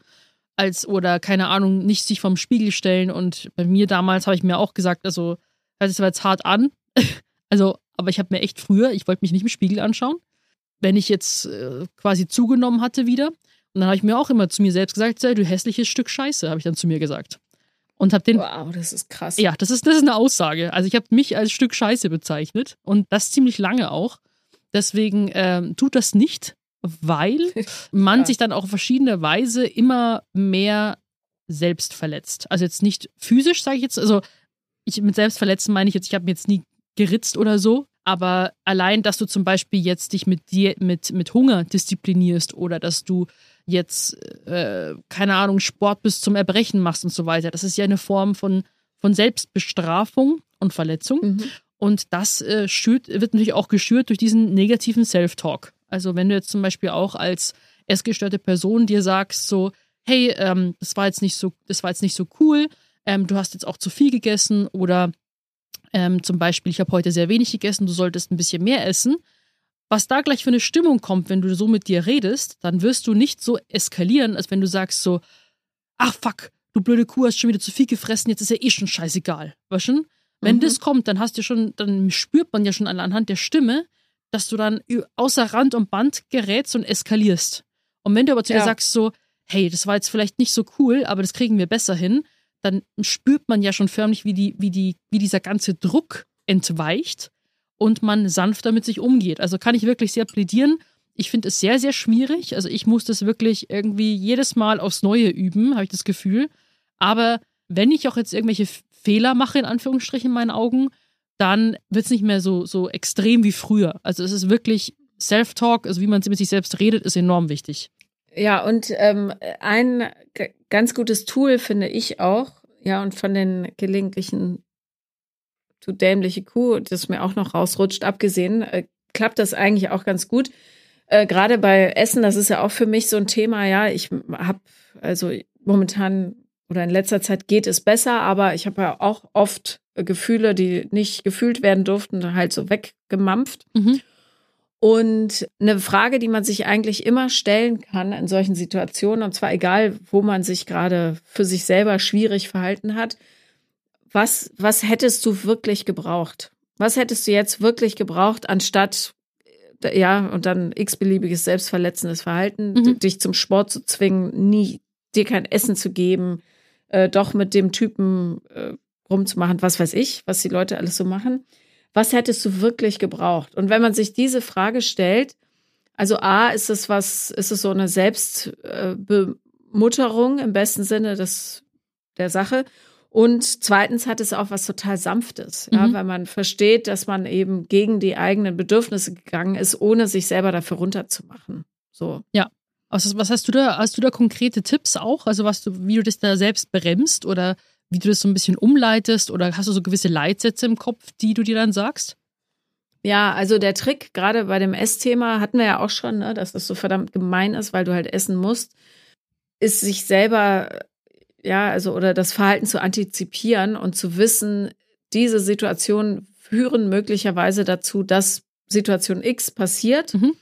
als oder keine Ahnung, nicht sich vom Spiegel stellen und bei mir damals habe ich mir auch gesagt, also hört es war jetzt hart an, also aber ich habe mir echt früher, ich wollte mich nicht im Spiegel anschauen, wenn ich jetzt äh, quasi zugenommen hatte wieder und dann habe ich mir auch immer zu mir selbst gesagt, du hässliches Stück Scheiße, habe ich dann zu mir gesagt. Und habe den Wow, das ist krass. ja, das ist, das ist eine Aussage. Also ich habe mich als Stück Scheiße bezeichnet und das ziemlich lange auch. Deswegen ähm, tut das nicht, weil man Ja. sich dann auch auf verschiedene Weise immer mehr selbst verletzt. Also jetzt nicht physisch, sage ich jetzt. Also ich mit selbstverletzen meine ich jetzt, ich habe mir jetzt nie geritzt oder so. Aber allein, dass du zum Beispiel jetzt dich mit dir mit, mit Hunger disziplinierst oder dass du jetzt, äh, keine Ahnung, Sport bis zum Erbrechen machst und so weiter, das ist ja eine Form von, von Selbstbestrafung und Verletzung. Mhm. Und das äh, schürt, wird natürlich auch geschürt durch diesen negativen Self-Talk. Also wenn du jetzt zum Beispiel auch als essgestörte Person dir sagst so, hey, ähm, das war jetzt nicht so, das war jetzt nicht so cool, ähm, du hast jetzt auch zu viel gegessen oder ähm, zum Beispiel, ich habe heute sehr wenig gegessen, du solltest ein bisschen mehr essen. Was da gleich für eine Stimmung kommt, wenn du so mit dir redest, dann wirst du nicht so eskalieren, als wenn du sagst so, ach fuck, du blöde Kuh hast schon wieder zu viel gefressen, jetzt ist ja eh schon scheißegal. Weißt du? Wenn Mhm. das kommt, dann hast du schon, dann spürt man ja schon anhand der Stimme, dass du dann außer Rand und Band gerätst und eskalierst. Und wenn du aber zu dir Ja. sagst so, hey, das war jetzt vielleicht nicht so cool, aber das kriegen wir besser hin, dann spürt man ja schon förmlich, wie, die, wie, die, wie dieser ganze Druck entweicht und man sanfter mit sich umgeht. Also kann ich wirklich sehr plädieren. Ich finde es sehr, sehr schwierig. Also ich muss das wirklich irgendwie jedes Mal aufs Neue üben, habe ich das Gefühl. Aber wenn ich auch jetzt irgendwelche Fehler mache, in Anführungsstrichen in meinen Augen, dann wird es nicht mehr so, so extrem wie früher. Also es ist wirklich Self-Talk, also wie man mit sich selbst redet, ist enorm wichtig. Ja, und ähm, ein ganz gutes Tool finde ich auch, ja, und von den gelegentlichen du dämliche Kuh, das mir auch noch rausrutscht, abgesehen, äh, klappt das eigentlich auch ganz gut. Äh, Gerade bei Essen, das ist ja auch für mich so ein Thema, ja, ich habe also momentan oder in letzter Zeit geht es besser, aber ich habe ja auch oft äh, Gefühle, die nicht gefühlt werden durften, halt so weggemampft. Mhm. Und eine Frage, die man sich eigentlich immer stellen kann in solchen Situationen, und zwar egal, wo man sich gerade für sich selber schwierig verhalten hat, was, was hättest du wirklich gebraucht? Was hättest du jetzt wirklich gebraucht, anstatt, äh, ja, und dann x-beliebiges selbstverletzendes Verhalten, Mhm. dich zum Sport zu zwingen, nie dir kein Essen zu geben, äh, doch mit dem Typen äh, rumzumachen, was weiß ich, was die Leute alles so machen. Was hättest du wirklich gebraucht? Und wenn man sich diese Frage stellt, also A, ist es was, ist es so eine Selbstbemutterung im besten Sinne des, der Sache. Und zweitens hat es auch was total Sanftes, ja, Mhm. weil man versteht, dass man eben gegen die eigenen Bedürfnisse gegangen ist, ohne sich selber dafür runterzumachen. So. Also, was hast du da? Hast du da konkrete Tipps auch? Also, was du, wie du das da selbst bremst oder wie du das so ein bisschen umleitest oder hast du so gewisse Leitsätze im Kopf, die du dir dann sagst? Ja, also der Trick, gerade bei dem Essthema, hatten wir ja auch schon, ne, dass das so verdammt gemein ist, weil du halt essen musst, ist sich selber, ja, also oder das Verhalten zu antizipieren und zu wissen, diese Situationen führen möglicherweise dazu, dass Situation X passiert Mhm.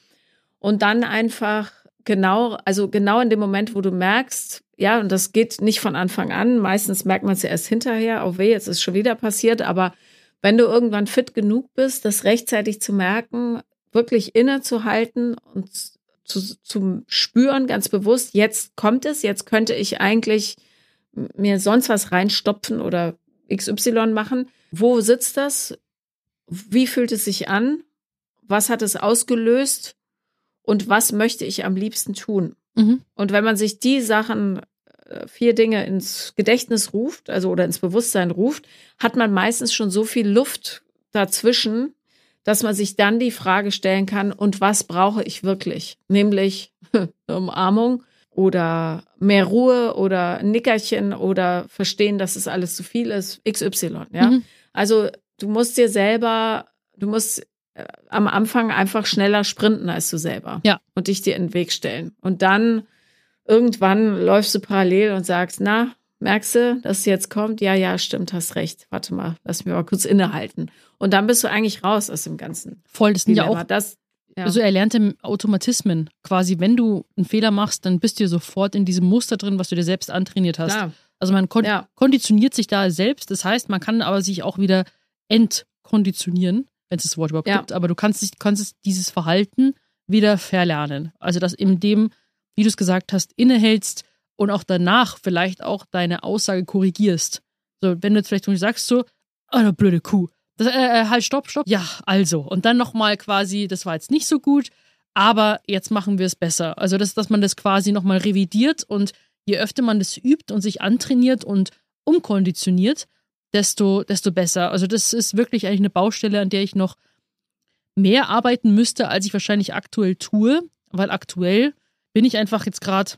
und dann einfach genau, also genau in dem Moment, wo du merkst, ja, und das geht nicht von Anfang an, meistens merkt man es ja erst hinterher, oh weh, jetzt ist schon wieder passiert, aber wenn du irgendwann fit genug bist, das rechtzeitig zu merken, wirklich innezuhalten und zu, zu spüren, ganz bewusst, jetzt kommt es, jetzt könnte ich eigentlich mir sonst was reinstopfen oder XY machen. Wo sitzt das? Wie fühlt es sich an? Was hat es ausgelöst? Und was möchte ich am liebsten tun? Mhm. Und wenn man sich die Sachen, äh, vier Dinge ins Gedächtnis ruft, also oder ins Bewusstsein ruft, hat man meistens schon so viel Luft dazwischen, dass man sich dann die Frage stellen kann, und was brauche ich wirklich? Nämlich eine Umarmung oder mehr Ruhe oder ein Nickerchen oder verstehen, dass es alles zu viel ist, XY, ja. Mhm. Also du musst dir selber, du musst am Anfang einfach schneller sprinten als du selber. Ja. Und dich dir in den Weg stellen. Und dann irgendwann läufst du parallel und sagst, na, merkst du, dass es jetzt kommt? Ja, ja, stimmt, hast recht. Warte mal, lass mich mal kurz innehalten. Und dann bist du eigentlich raus aus dem Ganzen. Voll, das sind ja auch das, ja. so erlernte Automatismen. Quasi, wenn du einen Fehler machst, dann bist du sofort in diesem Muster drin, was du dir selbst antrainiert hast. Klar. Also man kon Ja. konditioniert sich da selbst. Das heißt, man kann aber sich auch wieder entkonditionieren, wenn es das Wort überhaupt Ja. gibt. Aber du kannst, dich, kannst dieses Verhalten wieder verlernen. Also dass in dem, wie du es gesagt hast, innehältst und auch danach vielleicht auch deine Aussage korrigierst. So, wenn du jetzt vielleicht sagst so, oh, eine blöde Kuh. Das, äh, äh, halt, stopp, stopp. Ja, also. Und dann nochmal quasi, das war jetzt nicht so gut, aber jetzt machen wir es besser. Also, das, dass man das quasi nochmal revidiert und je öfter man das übt und sich antrainiert und umkonditioniert, desto, desto besser. Also, das ist wirklich eigentlich eine Baustelle, an der ich noch mehr arbeiten müsste, als ich wahrscheinlich aktuell tue, weil aktuell bin ich einfach jetzt gerade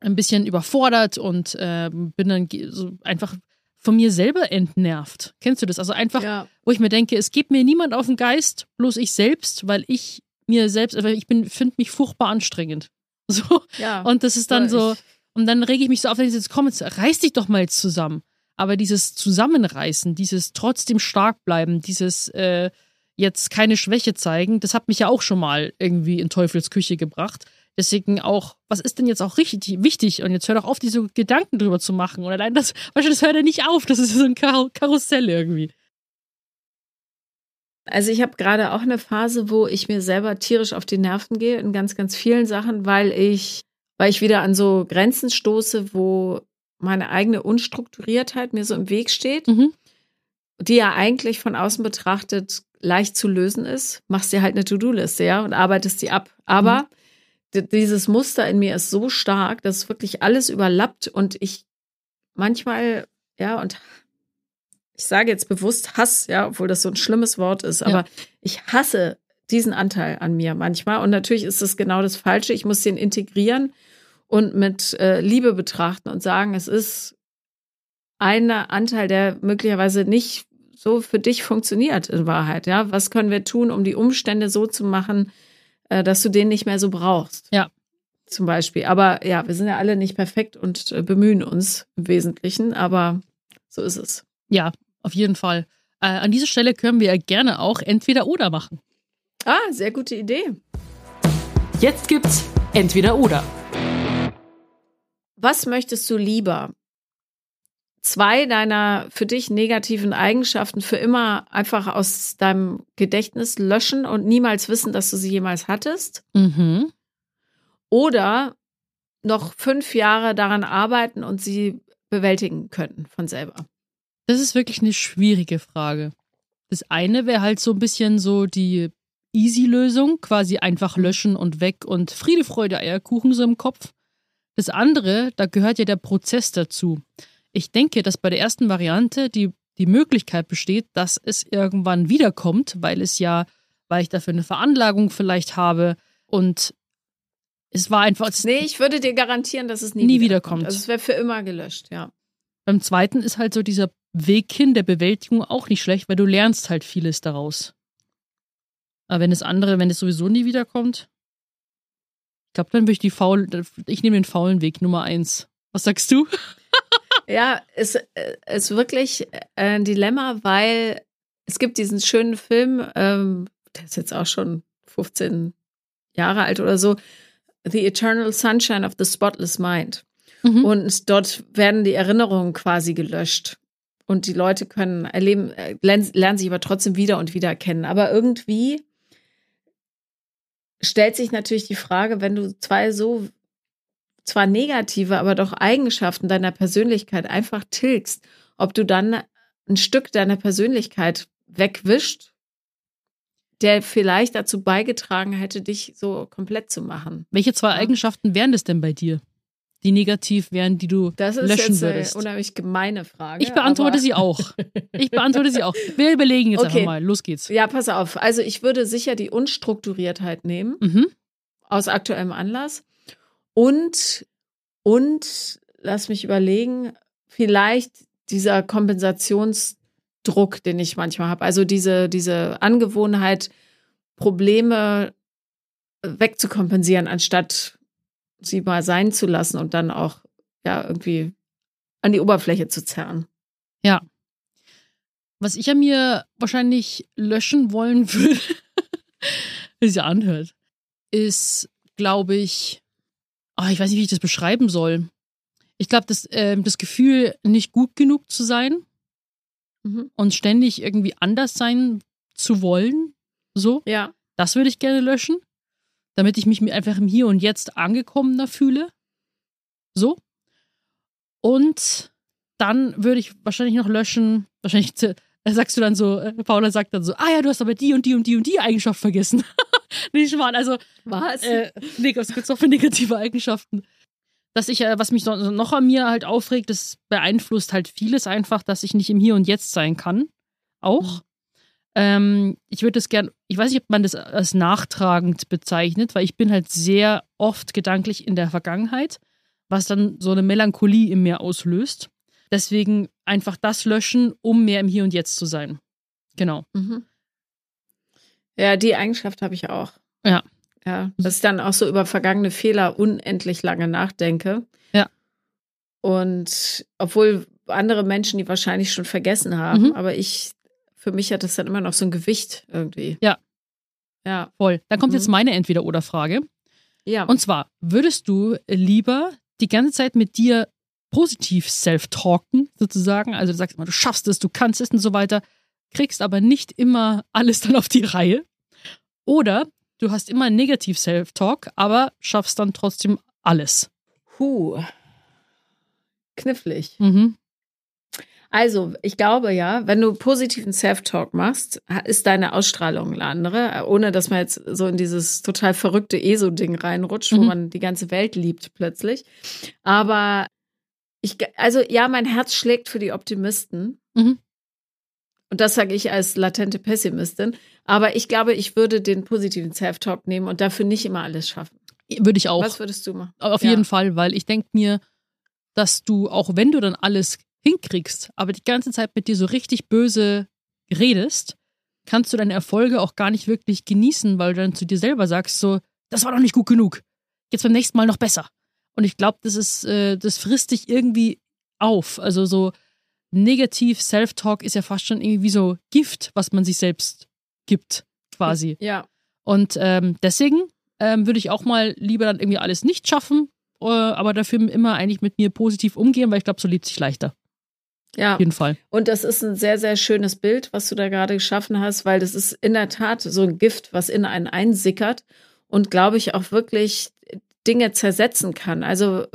ein bisschen überfordert und ähm, bin dann so einfach von mir selber entnervt. Kennst du das? Also einfach, ja. wo ich mir denke, es geht mir niemand auf den Geist, bloß ich selbst, weil ich mir selbst, weil ich bin, finde mich furchtbar anstrengend. So. ja. Und das ist dann so, und dann rege ich mich so auf, dass ich jetzt komm, jetzt reiß dich doch mal jetzt zusammen. Aber dieses Zusammenreißen, dieses trotzdem stark bleiben, dieses äh, jetzt keine Schwäche zeigen, das hat mich ja auch schon mal irgendwie in Teufels Küche gebracht. Deswegen auch, was ist denn jetzt auch richtig wichtig? Und jetzt hör doch auf, diese Gedanken drüber zu machen. Und allein das, weißt du, das hört ja nicht auf. Das ist so ein Kar Karussell irgendwie. Also ich habe gerade auch eine Phase, wo ich mir selber tierisch auf die Nerven gehe in ganz, ganz vielen Sachen, weil ich, weil ich wieder an so Grenzen stoße, wo meine eigene Unstrukturiertheit mir so im Weg steht, Mhm. die ja eigentlich von außen betrachtet leicht zu lösen ist. Machst dir halt eine To-Do-Liste, ja, und arbeitest die ab. Aber d- dieses Muster in mir ist so stark, dass wirklich alles überlappt und ich manchmal, ja, und ich sage jetzt bewusst Hass, ja, obwohl das so ein schlimmes Wort ist, aber ich hasse diesen Anteil an mir manchmal. Und natürlich ist es genau das Falsche. Ich muss den integrieren und mit äh, Liebe betrachten und sagen, es ist ein Anteil, der möglicherweise nicht so für dich funktioniert in Wahrheit. Ja, was können wir tun, um die Umstände so zu machen, äh, dass du den nicht mehr so brauchst? Ja. Zum Beispiel. Aber ja, wir sind ja alle nicht perfekt und äh, bemühen uns im Wesentlichen, aber so ist es. Ja, auf jeden Fall. Äh, an dieser Stelle können wir ja gerne auch entweder oder machen. Ah, sehr gute Idee. Jetzt gibt's entweder oder. Was möchtest du lieber? Zwei deiner für dich negativen Eigenschaften für immer einfach aus deinem Gedächtnis löschen und niemals wissen, dass du sie jemals hattest? Mhm. Oder noch fünf Jahre daran arbeiten und sie bewältigen können von selber? Das ist wirklich eine schwierige Frage. Das eine wäre halt so ein bisschen so die Easy-Lösung, quasi einfach löschen und weg und Friede, Freude, Eierkuchen so im Kopf. Das andere, da gehört ja der Prozess dazu. Ich denke, dass bei der ersten Variante die, die Möglichkeit besteht, dass es irgendwann wiederkommt, weil es ja, weil ich dafür eine Veranlagung vielleicht habe und es war einfach. es- Nee, ich würde dir garantieren, dass es nie, Nie wiederkommt. wiederkommt. Also es wäre für immer gelöscht, ja. Beim zweiten ist halt so dieser Weg hin der Bewältigung auch nicht schlecht, weil du lernst halt vieles daraus. Aber wenn das andere, wenn es sowieso nie wiederkommt, glaube, dann würde ich die faul, ich nehme den faulen Weg Nummer eins. Was sagst du? Ja, es ist wirklich ein Dilemma, weil es gibt diesen schönen Film, ähm, der ist jetzt auch schon 15 Jahre alt oder so, The Eternal Sunshine of the Spotless Mind. Mhm. Und dort werden die Erinnerungen quasi gelöscht. Und die Leute können erleben, äh, lernen, lernen sich aber trotzdem wieder und wieder kennen. Aber irgendwie stellt sich natürlich die Frage, wenn du zwei so zwar negative, aber doch Eigenschaften deiner Persönlichkeit einfach tilgst, ob du dann ein Stück deiner Persönlichkeit wegwischt, der vielleicht dazu beigetragen hätte, dich so komplett zu machen. Welche zwei. Eigenschaften wären das denn bei dir, die negativ wären, die du Das ist löschen jetzt würdest? eine unheimlich gemeine Frage. Ich beantworte sie auch. Ich beantworte sie auch. Wir überlegen jetzt Okay. einfach mal. Los geht's. Ja, pass auf. Also ich würde sicher die Unstrukturiertheit nehmen, Mhm. aus aktuellem Anlass. Und, und, lass mich überlegen, vielleicht dieser Kompensationsdruck, den ich manchmal habe. Also diese, diese Angewohnheit, Probleme wegzukompensieren, anstatt sie mal sein zu lassen und dann auch ja irgendwie an die Oberfläche zu zerren. Was ich an mir wahrscheinlich löschen wollen würde, wie es sich anhört, ist, glaube ich, ah, ich weiß nicht, wie ich das beschreiben soll. Ich glaube, das, ähm, das Gefühl, nicht gut genug zu sein Mhm. und ständig irgendwie anders sein zu wollen, so, Ja. das würde ich gerne löschen, damit ich mich einfach im Hier und Jetzt angekommener fühle. So. Und dann würde ich wahrscheinlich noch löschen, wahrscheinlich sagst du dann so, äh, Paula sagt dann so, ah ja, du hast aber die und die und die und die Eigenschaft vergessen. Nicht schmarrn, also Was? äh, nee, was gibt's noch für negative Eigenschaften? Dass ich, äh, was mich noch, noch an mir halt aufregt, das beeinflusst halt vieles einfach, dass ich nicht im Hier und Jetzt sein kann. Auch. Ähm, ich würde das gern, ich weiß nicht, ob man das als nachtragend bezeichnet, weil ich bin halt sehr oft gedanklich in der Vergangenheit, was dann so eine Melancholie in mir auslöst. Deswegen einfach das löschen, um mehr im Hier und Jetzt zu sein. Genau. Mhm. Ja, die Eigenschaft habe ich auch. Ja. Ja, dass ich dann auch so über vergangene Fehler unendlich lange nachdenke. Ja. Und obwohl andere Menschen die wahrscheinlich schon vergessen haben, Mhm. aber ich, für mich hat das dann immer noch so ein Gewicht irgendwie. Ja. Ja. Voll. Dann kommt jetzt Mhm. meine Entweder-Oder-Frage. Ja. Und zwar, würdest du lieber die ganze Zeit mit dir positiv self-talken, sozusagen? Also du sagst immer, du schaffst es, du kannst es und so weiter, kriegst aber nicht immer alles dann auf die Reihe. Oder du hast immer negativ self-talk, aber schaffst dann trotzdem alles. Puh. Knifflig. Mhm. Also, ich glaube ja, wenn du positiven Self-Talk machst, ist deine Ausstrahlung eine andere, ohne dass man jetzt so in dieses total verrückte ESO-Ding reinrutscht, wo Mhm. man die ganze Welt liebt plötzlich. Aber ich, also ja, mein Herz schlägt für die Optimisten. Mhm. Und das sage ich als latente Pessimistin. Aber ich glaube, ich würde den positiven Self-Talk nehmen und dafür nicht immer alles schaffen. Würde ich auch. Was würdest du machen? Auf Ja. jeden Fall, weil ich denke mir, dass du, auch wenn du dann alles hinkriegst, aber die ganze Zeit mit dir so richtig böse redest, kannst du deine Erfolge auch gar nicht wirklich genießen, weil du dann zu dir selber sagst, so, das war doch nicht gut genug. Jetzt beim nächsten Mal noch besser. Und ich glaube, das ist, äh, das frisst dich irgendwie auf. Also so negativ Self-Talk ist ja fast schon irgendwie wie so Gift, was man sich selbst gibt, quasi. Ja. Und ähm, deswegen ähm, würde ich auch mal lieber dann irgendwie alles nicht schaffen, äh, aber dafür immer eigentlich mit mir positiv umgehen, weil ich glaube, so lebt sich leichter. Ja. Auf jeden Fall. Und das ist ein sehr, sehr schönes Bild, was du da gerade geschaffen hast, weil das ist in der Tat so ein Gift, was in einen einsickert und glaube ich auch wirklich Dinge zersetzen kann. Also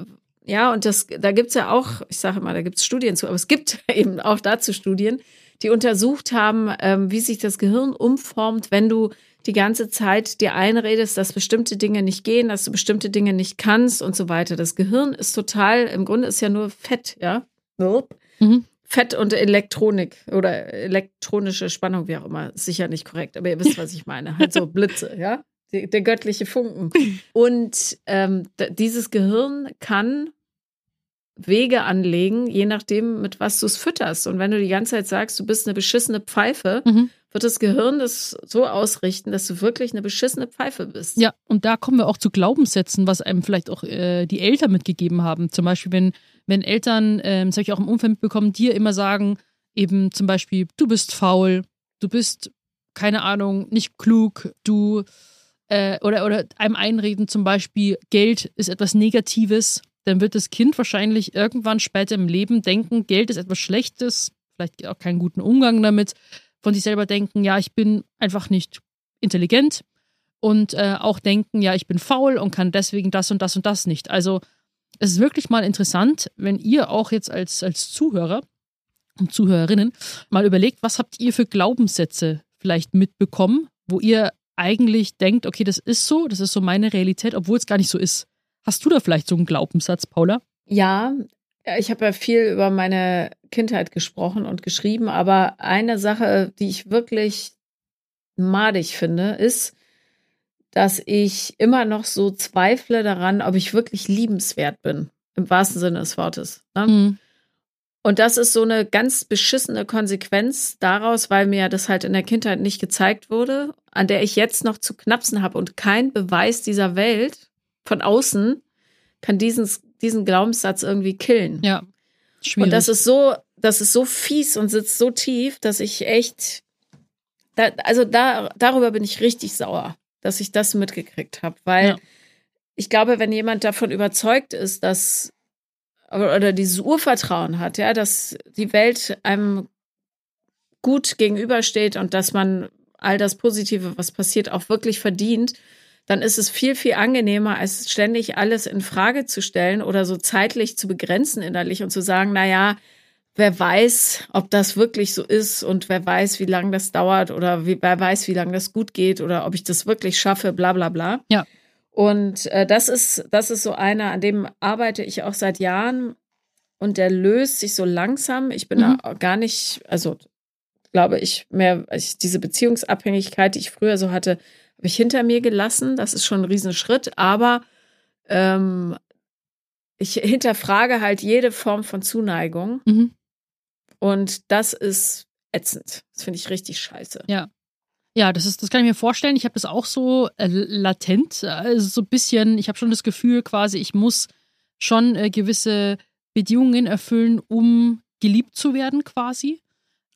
ja, und das, da gibt's ja auch, ich sage mal, da gibt's Studien zu, aber es gibt eben auch dazu Studien, die untersucht haben, ähm, wie sich das Gehirn umformt, wenn du die ganze Zeit dir einredest, dass bestimmte Dinge nicht gehen, dass du bestimmte Dinge nicht kannst und so weiter. Das Gehirn ist total, im Grunde ist ja nur Fett, ja. Mhm. Fett und Elektronik oder elektronische Spannung, wie auch immer, ist sicher nicht korrekt, aber ihr wisst, was ich meine. Halt so Blitze, ja? Die, der göttliche Funken. Und ähm, dieses Gehirn kann Wege anlegen, je nachdem, mit was du es fütterst. Und wenn du die ganze Zeit sagst, du bist eine beschissene Pfeife, Mhm. wird das Gehirn das so ausrichten, dass du wirklich eine beschissene Pfeife bist. Ja, und da kommen wir auch zu Glaubenssätzen, was einem vielleicht auch äh, die Eltern mitgegeben haben. Zum Beispiel, wenn, wenn Eltern, ähm, das habe ich auch im Umfeld mitbekommen, dir immer sagen, eben zum Beispiel, du bist faul, du bist, keine Ahnung, nicht klug, du äh, oder, oder einem einreden, zum Beispiel, Geld ist etwas Negatives, dann wird das Kind wahrscheinlich irgendwann später im Leben denken, Geld ist etwas Schlechtes, vielleicht auch keinen guten Umgang damit, von sich selber denken, ja, ich bin einfach nicht intelligent und äh, auch denken, ja, ich bin faul und kann deswegen das und das und das nicht. Also es ist wirklich mal interessant, wenn ihr auch jetzt als, als Zuhörer und Zuhörerinnen mal überlegt, was habt ihr für Glaubenssätze vielleicht mitbekommen, wo ihr eigentlich denkt, okay, das ist so, das ist so meine Realität, obwohl es gar nicht so ist. Hast du da vielleicht so einen Glaubenssatz, Paula? Ja, ich habe ja viel über meine Kindheit gesprochen und geschrieben, aber eine Sache, die ich wirklich madig finde, ist, dass ich immer noch so zweifle daran, ob ich wirklich liebenswert bin, im wahrsten Sinne des Wortes. Ne? Mhm. Und das ist so eine ganz beschissene Konsequenz daraus, weil mir das halt in der Kindheit nicht gezeigt wurde, an der ich jetzt noch zu knapsen habe und kein Beweis dieser Welt von außen kann diesen, diesen Glaubenssatz irgendwie killen. Ja. Schwierig. Und das ist so, das ist so fies und sitzt so tief, dass ich echt, da, also da, darüber bin ich richtig sauer, dass ich das mitgekriegt habe, weil ja. ich glaube, wenn jemand davon überzeugt ist, dass oder dieses Urvertrauen hat, ja, dass die Welt einem gut gegenübersteht und dass man all das Positive, was passiert, auch wirklich verdient, dann ist es viel, viel angenehmer, als ständig alles in Frage zu stellen oder so zeitlich zu begrenzen innerlich und zu sagen, na ja, wer weiß, ob das wirklich so ist und wer weiß, wie lange das dauert oder wie, wer weiß, wie lange das gut geht oder ob ich das wirklich schaffe, bla bla bla. Ja. Und äh, das ist, das ist so einer, an dem arbeite ich auch seit Jahren und der löst sich so langsam. Ich bin mhm. da gar nicht, also glaube ich, mehr, ich, diese Beziehungsabhängigkeit, die ich früher so hatte, habe ich hinter mir gelassen. Das ist schon ein Riesenschritt, aber ähm, ich hinterfrage halt jede Form von Zuneigung. Mhm. Und das ist ätzend. Das finde ich richtig scheiße. Ja. Ja, das ist, das kann ich mir vorstellen. Ich habe das auch so äh, latent, also so ein bisschen, ich habe schon das Gefühl, quasi, ich muss schon äh, gewisse Bedingungen erfüllen, um geliebt zu werden, quasi.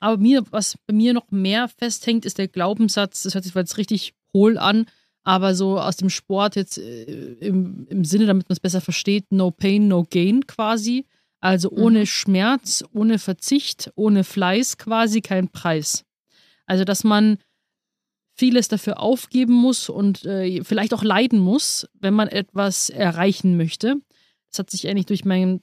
Aber mir, was bei mir noch mehr festhängt, ist der Glaubenssatz, das hört sich jetzt richtig hohl an, aber so aus dem Sport jetzt äh, im, im Sinne, damit man es besser versteht, no pain, no gain quasi. Also ohne mhm. Schmerz, ohne Verzicht, ohne Fleiß quasi kein Preis. Also dass man vieles dafür aufgeben muss und äh, vielleicht auch leiden muss, wenn man etwas erreichen möchte. Das hat sich ähnlich durch mein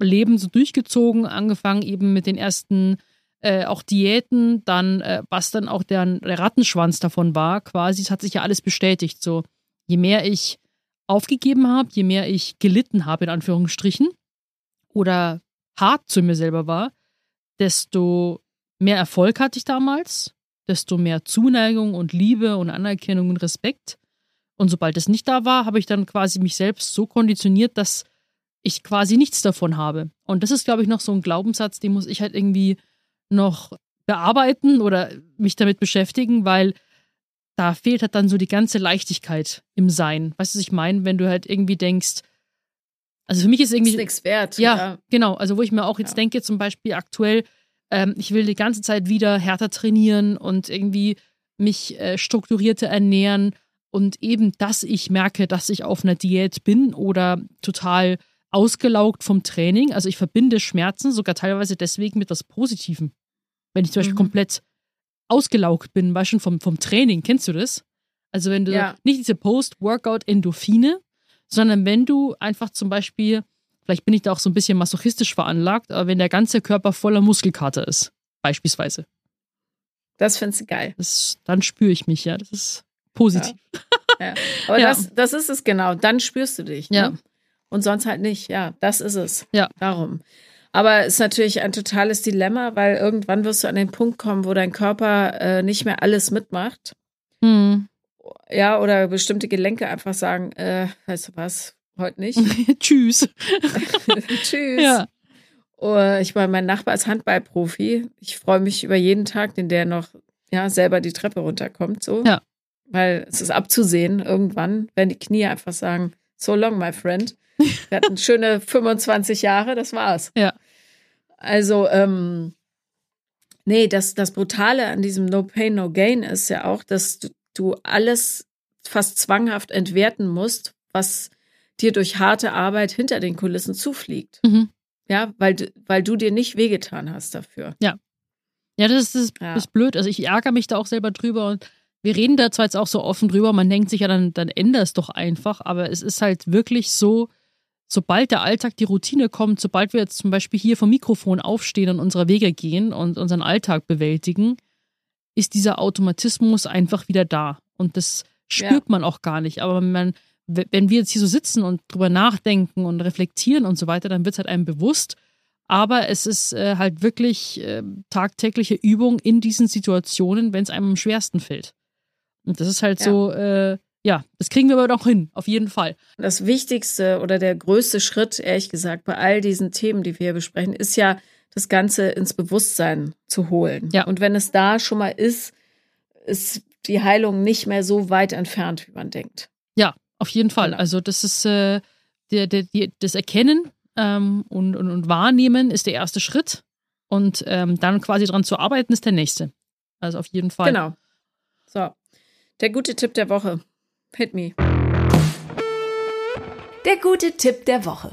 Leben so durchgezogen, angefangen eben mit den ersten äh, auch Diäten, dann äh, was dann auch der, der Rattenschwanz davon war, quasi, es hat sich ja alles bestätigt. So, je mehr ich aufgegeben habe, je mehr ich gelitten habe, in Anführungsstrichen, oder hart zu mir selber war, desto mehr Erfolg hatte ich damals, desto mehr Zuneigung und Liebe und Anerkennung und Respekt. Und sobald es nicht da war, habe ich dann quasi mich selbst so konditioniert, dass ich quasi nichts davon habe. Und das ist, glaube ich, noch so ein Glaubenssatz, den muss ich halt irgendwie noch bearbeiten oder mich damit beschäftigen, weil da fehlt halt dann so die ganze Leichtigkeit im Sein. Weißt du, was ich meine? Wenn du halt irgendwie denkst, also für mich ist irgendwie. Ist nichts wert. Ja, ja, genau. Also wo ich mir auch jetzt ja. denke, zum Beispiel aktuell, ähm, ich will die ganze Zeit wieder härter trainieren und irgendwie mich äh, strukturierter ernähren und eben, dass ich merke, dass ich auf einer Diät bin oder total ausgelaugt vom Training. Also ich verbinde Schmerzen sogar teilweise deswegen mit was Positivem. Wenn ich zum Beispiel mhm. komplett ausgelaugt bin, weißt du, vom, vom Training, kennst du das? Also wenn du ja. nicht diese Post-Workout-Endorphine, sondern wenn du einfach zum Beispiel, vielleicht bin ich da auch so ein bisschen masochistisch veranlagt, aber wenn der ganze Körper voller Muskelkater ist, beispielsweise. Das findest du geil. Das, dann spüre ich mich, ja. Das ist positiv. Ja. ja. Aber ja. Das, das ist es genau. Dann spürst du dich. Ne? Ja und sonst halt nicht. Ja, das ist es. Ja. Darum. Aber es ist natürlich ein totales Dilemma, weil irgendwann wirst du an den Punkt kommen, wo dein Körper äh, nicht mehr alles mitmacht. Hm. Ja, oder bestimmte Gelenke einfach sagen, äh, weißt du was, heute nicht. Tschüss. Tschüss. Ja. Oh, ich meine, mein Nachbar ist Handballprofi. Ich freue mich über jeden Tag, den der noch ja, selber die Treppe runterkommt, so. Ja. Weil es ist abzusehen, irgendwann, wenn die Knie einfach sagen, so long, my friend. Wir hatten schöne 25 Jahre, das war's. Ja. Also, ähm, nee, das, das Brutale an diesem No Pain, No Gain ist ja auch, dass du, du alles fast zwanghaft entwerten musst, was dir durch harte Arbeit hinter den Kulissen zufliegt. Mhm. Ja, weil, du- weil du dir nicht wehgetan hast dafür. Ja, das ist, Ja. ist blöd. Also ich ärgere mich da auch selber drüber und wir reden da zwar jetzt auch so offen drüber, man denkt sich ja, dann, dann änder es doch einfach, aber es ist halt wirklich so, sobald der Alltag, die Routine kommt, sobald wir jetzt zum Beispiel hier vom Mikrofon aufstehen und unserer Wege gehen und unseren Alltag bewältigen, ist dieser Automatismus einfach wieder da. Und das spürt Ja. man auch gar nicht. Aber man, wenn wir jetzt hier so sitzen und drüber nachdenken und reflektieren und so weiter, dann wird es halt einem bewusst. Aber es ist äh, halt wirklich äh, tagtägliche Übung in diesen Situationen, wenn es einem am schwersten fällt. Und das ist halt Ja. so, äh, ja, das kriegen wir aber doch hin, auf jeden Fall. Das Wichtigste oder der größte Schritt, ehrlich gesagt, bei all diesen Themen, die wir hier besprechen, ist ja, das Ganze ins Bewusstsein zu holen. Ja. Und wenn es da schon mal ist, ist die Heilung nicht mehr so weit entfernt, wie man denkt. Ja, auf jeden Fall. Genau. Also das ist äh, der, der, die, das Erkennen ähm, und, und, und Wahrnehmen ist der erste Schritt. Und ähm, dann quasi dran zu arbeiten ist der nächste. Also auf jeden Fall. Genau. So. Der gute Tipp der Woche. Hit me. Der gute Tipp der Woche.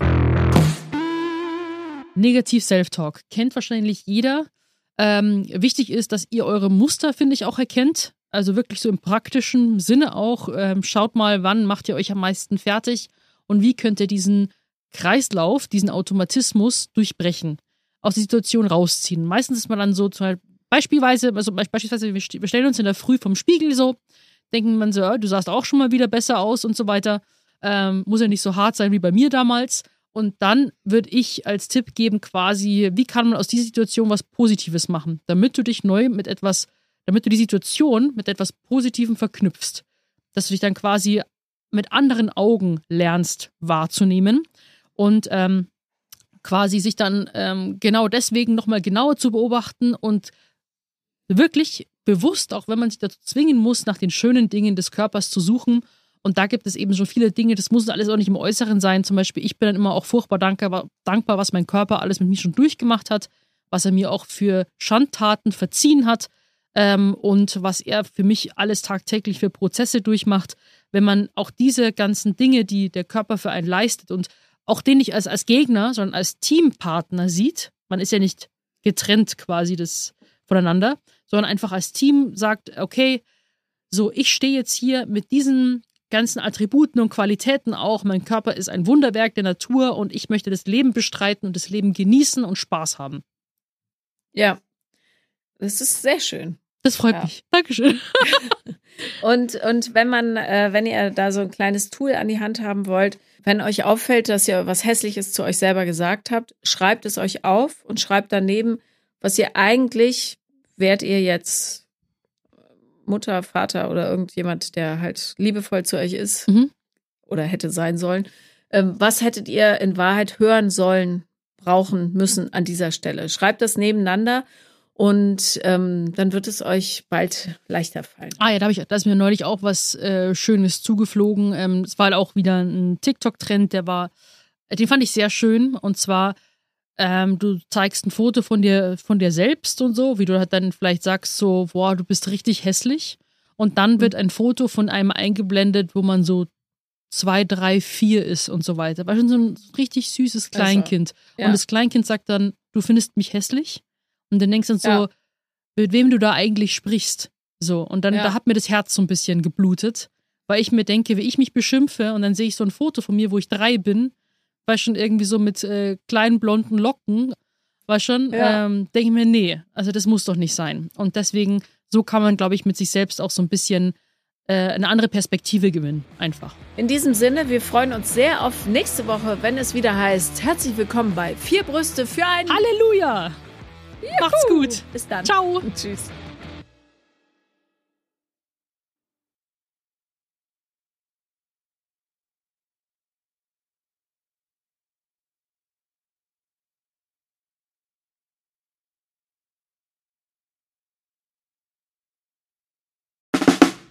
Negativ Self-Talk. Kennt wahrscheinlich jeder. Ähm, wichtig ist, dass ihr eure Muster, finde ich, auch erkennt. Also wirklich so im praktischen Sinne auch. Ähm, schaut mal, wann macht ihr euch am meisten fertig und wie könnt ihr diesen Kreislauf, diesen Automatismus durchbrechen, aus der Situation rausziehen. Meistens ist man dann so, zum Beispiel, beispielsweise, also beispielsweise, wir stellen uns in der Früh vom Spiegel so, denken man so, ah, du sahst auch schon mal wieder besser aus und so weiter. Ähm, muss ja nicht so hart sein wie bei mir damals. Und dann würde ich als Tipp geben, quasi, wie kann man aus dieser Situation was Positives machen, damit du dich neu mit etwas, damit du die Situation mit etwas Positivem verknüpfst. Dass du dich dann quasi mit anderen Augen lernst wahrzunehmen und ähm, quasi sich dann ähm, genau deswegen nochmal genauer zu beobachten und wirklich bewusst, auch wenn man sich dazu zwingen muss, nach den schönen Dingen des Körpers zu suchen. Und da gibt es eben schon viele Dinge, das muss alles auch nicht im Äußeren sein. Zum Beispiel, ich bin dann immer auch furchtbar dankbar, was mein Körper alles mit mir schon durchgemacht hat, was er mir auch für Schandtaten verziehen hat ähm, und was er für mich alles tagtäglich für Prozesse durchmacht. Wenn man auch diese ganzen Dinge, die der Körper für einen leistet und auch den nicht als, als Gegner, sondern als Teampartner sieht, man ist ja nicht getrennt quasi das voneinander, sondern einfach als Team sagt, okay, so, ich stehe jetzt hier mit diesen ganzen Attributen und Qualitäten auch. Mein Körper ist ein Wunderwerk der Natur und ich möchte das Leben bestreiten und das Leben genießen und Spaß haben. Ja. Das ist sehr schön. Das freut Ja. mich. Dankeschön. Und, und wenn man, äh, wenn ihr da so ein kleines Tool an die Hand haben wollt, wenn euch auffällt, dass ihr was Hässliches zu euch selber gesagt habt, schreibt es euch auf und schreibt daneben, was ihr eigentlich, wärt ihr jetzt Mutter, Vater oder irgendjemand, der halt liebevoll zu euch ist Mhm. oder hätte sein sollen, ähm, was hättet ihr in Wahrheit hören sollen, brauchen müssen an dieser Stelle? Schreibt das nebeneinander und ähm, dann wird es euch bald leichter fallen. Ah ja, da, ich, da ist mir neulich auch was äh, Schönes zugeflogen. Ähm, es war halt auch wieder ein TikTok-Trend, der war, den fand ich sehr schön. Und zwar, ähm, du zeigst ein Foto von dir, von dir selbst und so, wie du halt dann vielleicht sagst, so, boah, du bist richtig hässlich. Und dann wird ein Foto von einem eingeblendet, wo man so zwei, drei, vier ist und so weiter. War schon so ein richtig süßes Kleinkind. ja. Und das Kleinkind sagt dann, du findest mich hässlich? Und dann denkst du dann so, Ja. mit wem du da eigentlich sprichst. So, und dann Ja. da hat mir das Herz so ein bisschen geblutet, weil ich mir denke, wie ich mich beschimpfe und dann sehe ich so ein Foto von mir, wo ich drei bin, war schon irgendwie so mit äh, kleinen blonden Locken, war schon, Ja. ähm, denke ich mir, nee, also das muss doch nicht sein. Und deswegen, so kann man, glaube ich, mit sich selbst auch so ein bisschen äh, eine andere Perspektive gewinnen, einfach. In diesem Sinne, wir freuen uns sehr auf nächste Woche, wenn es wieder heißt, herzlich willkommen bei Vier Brüste für einen. Halleluja! Macht's gut! Bis dann. Ciao! Tschüss.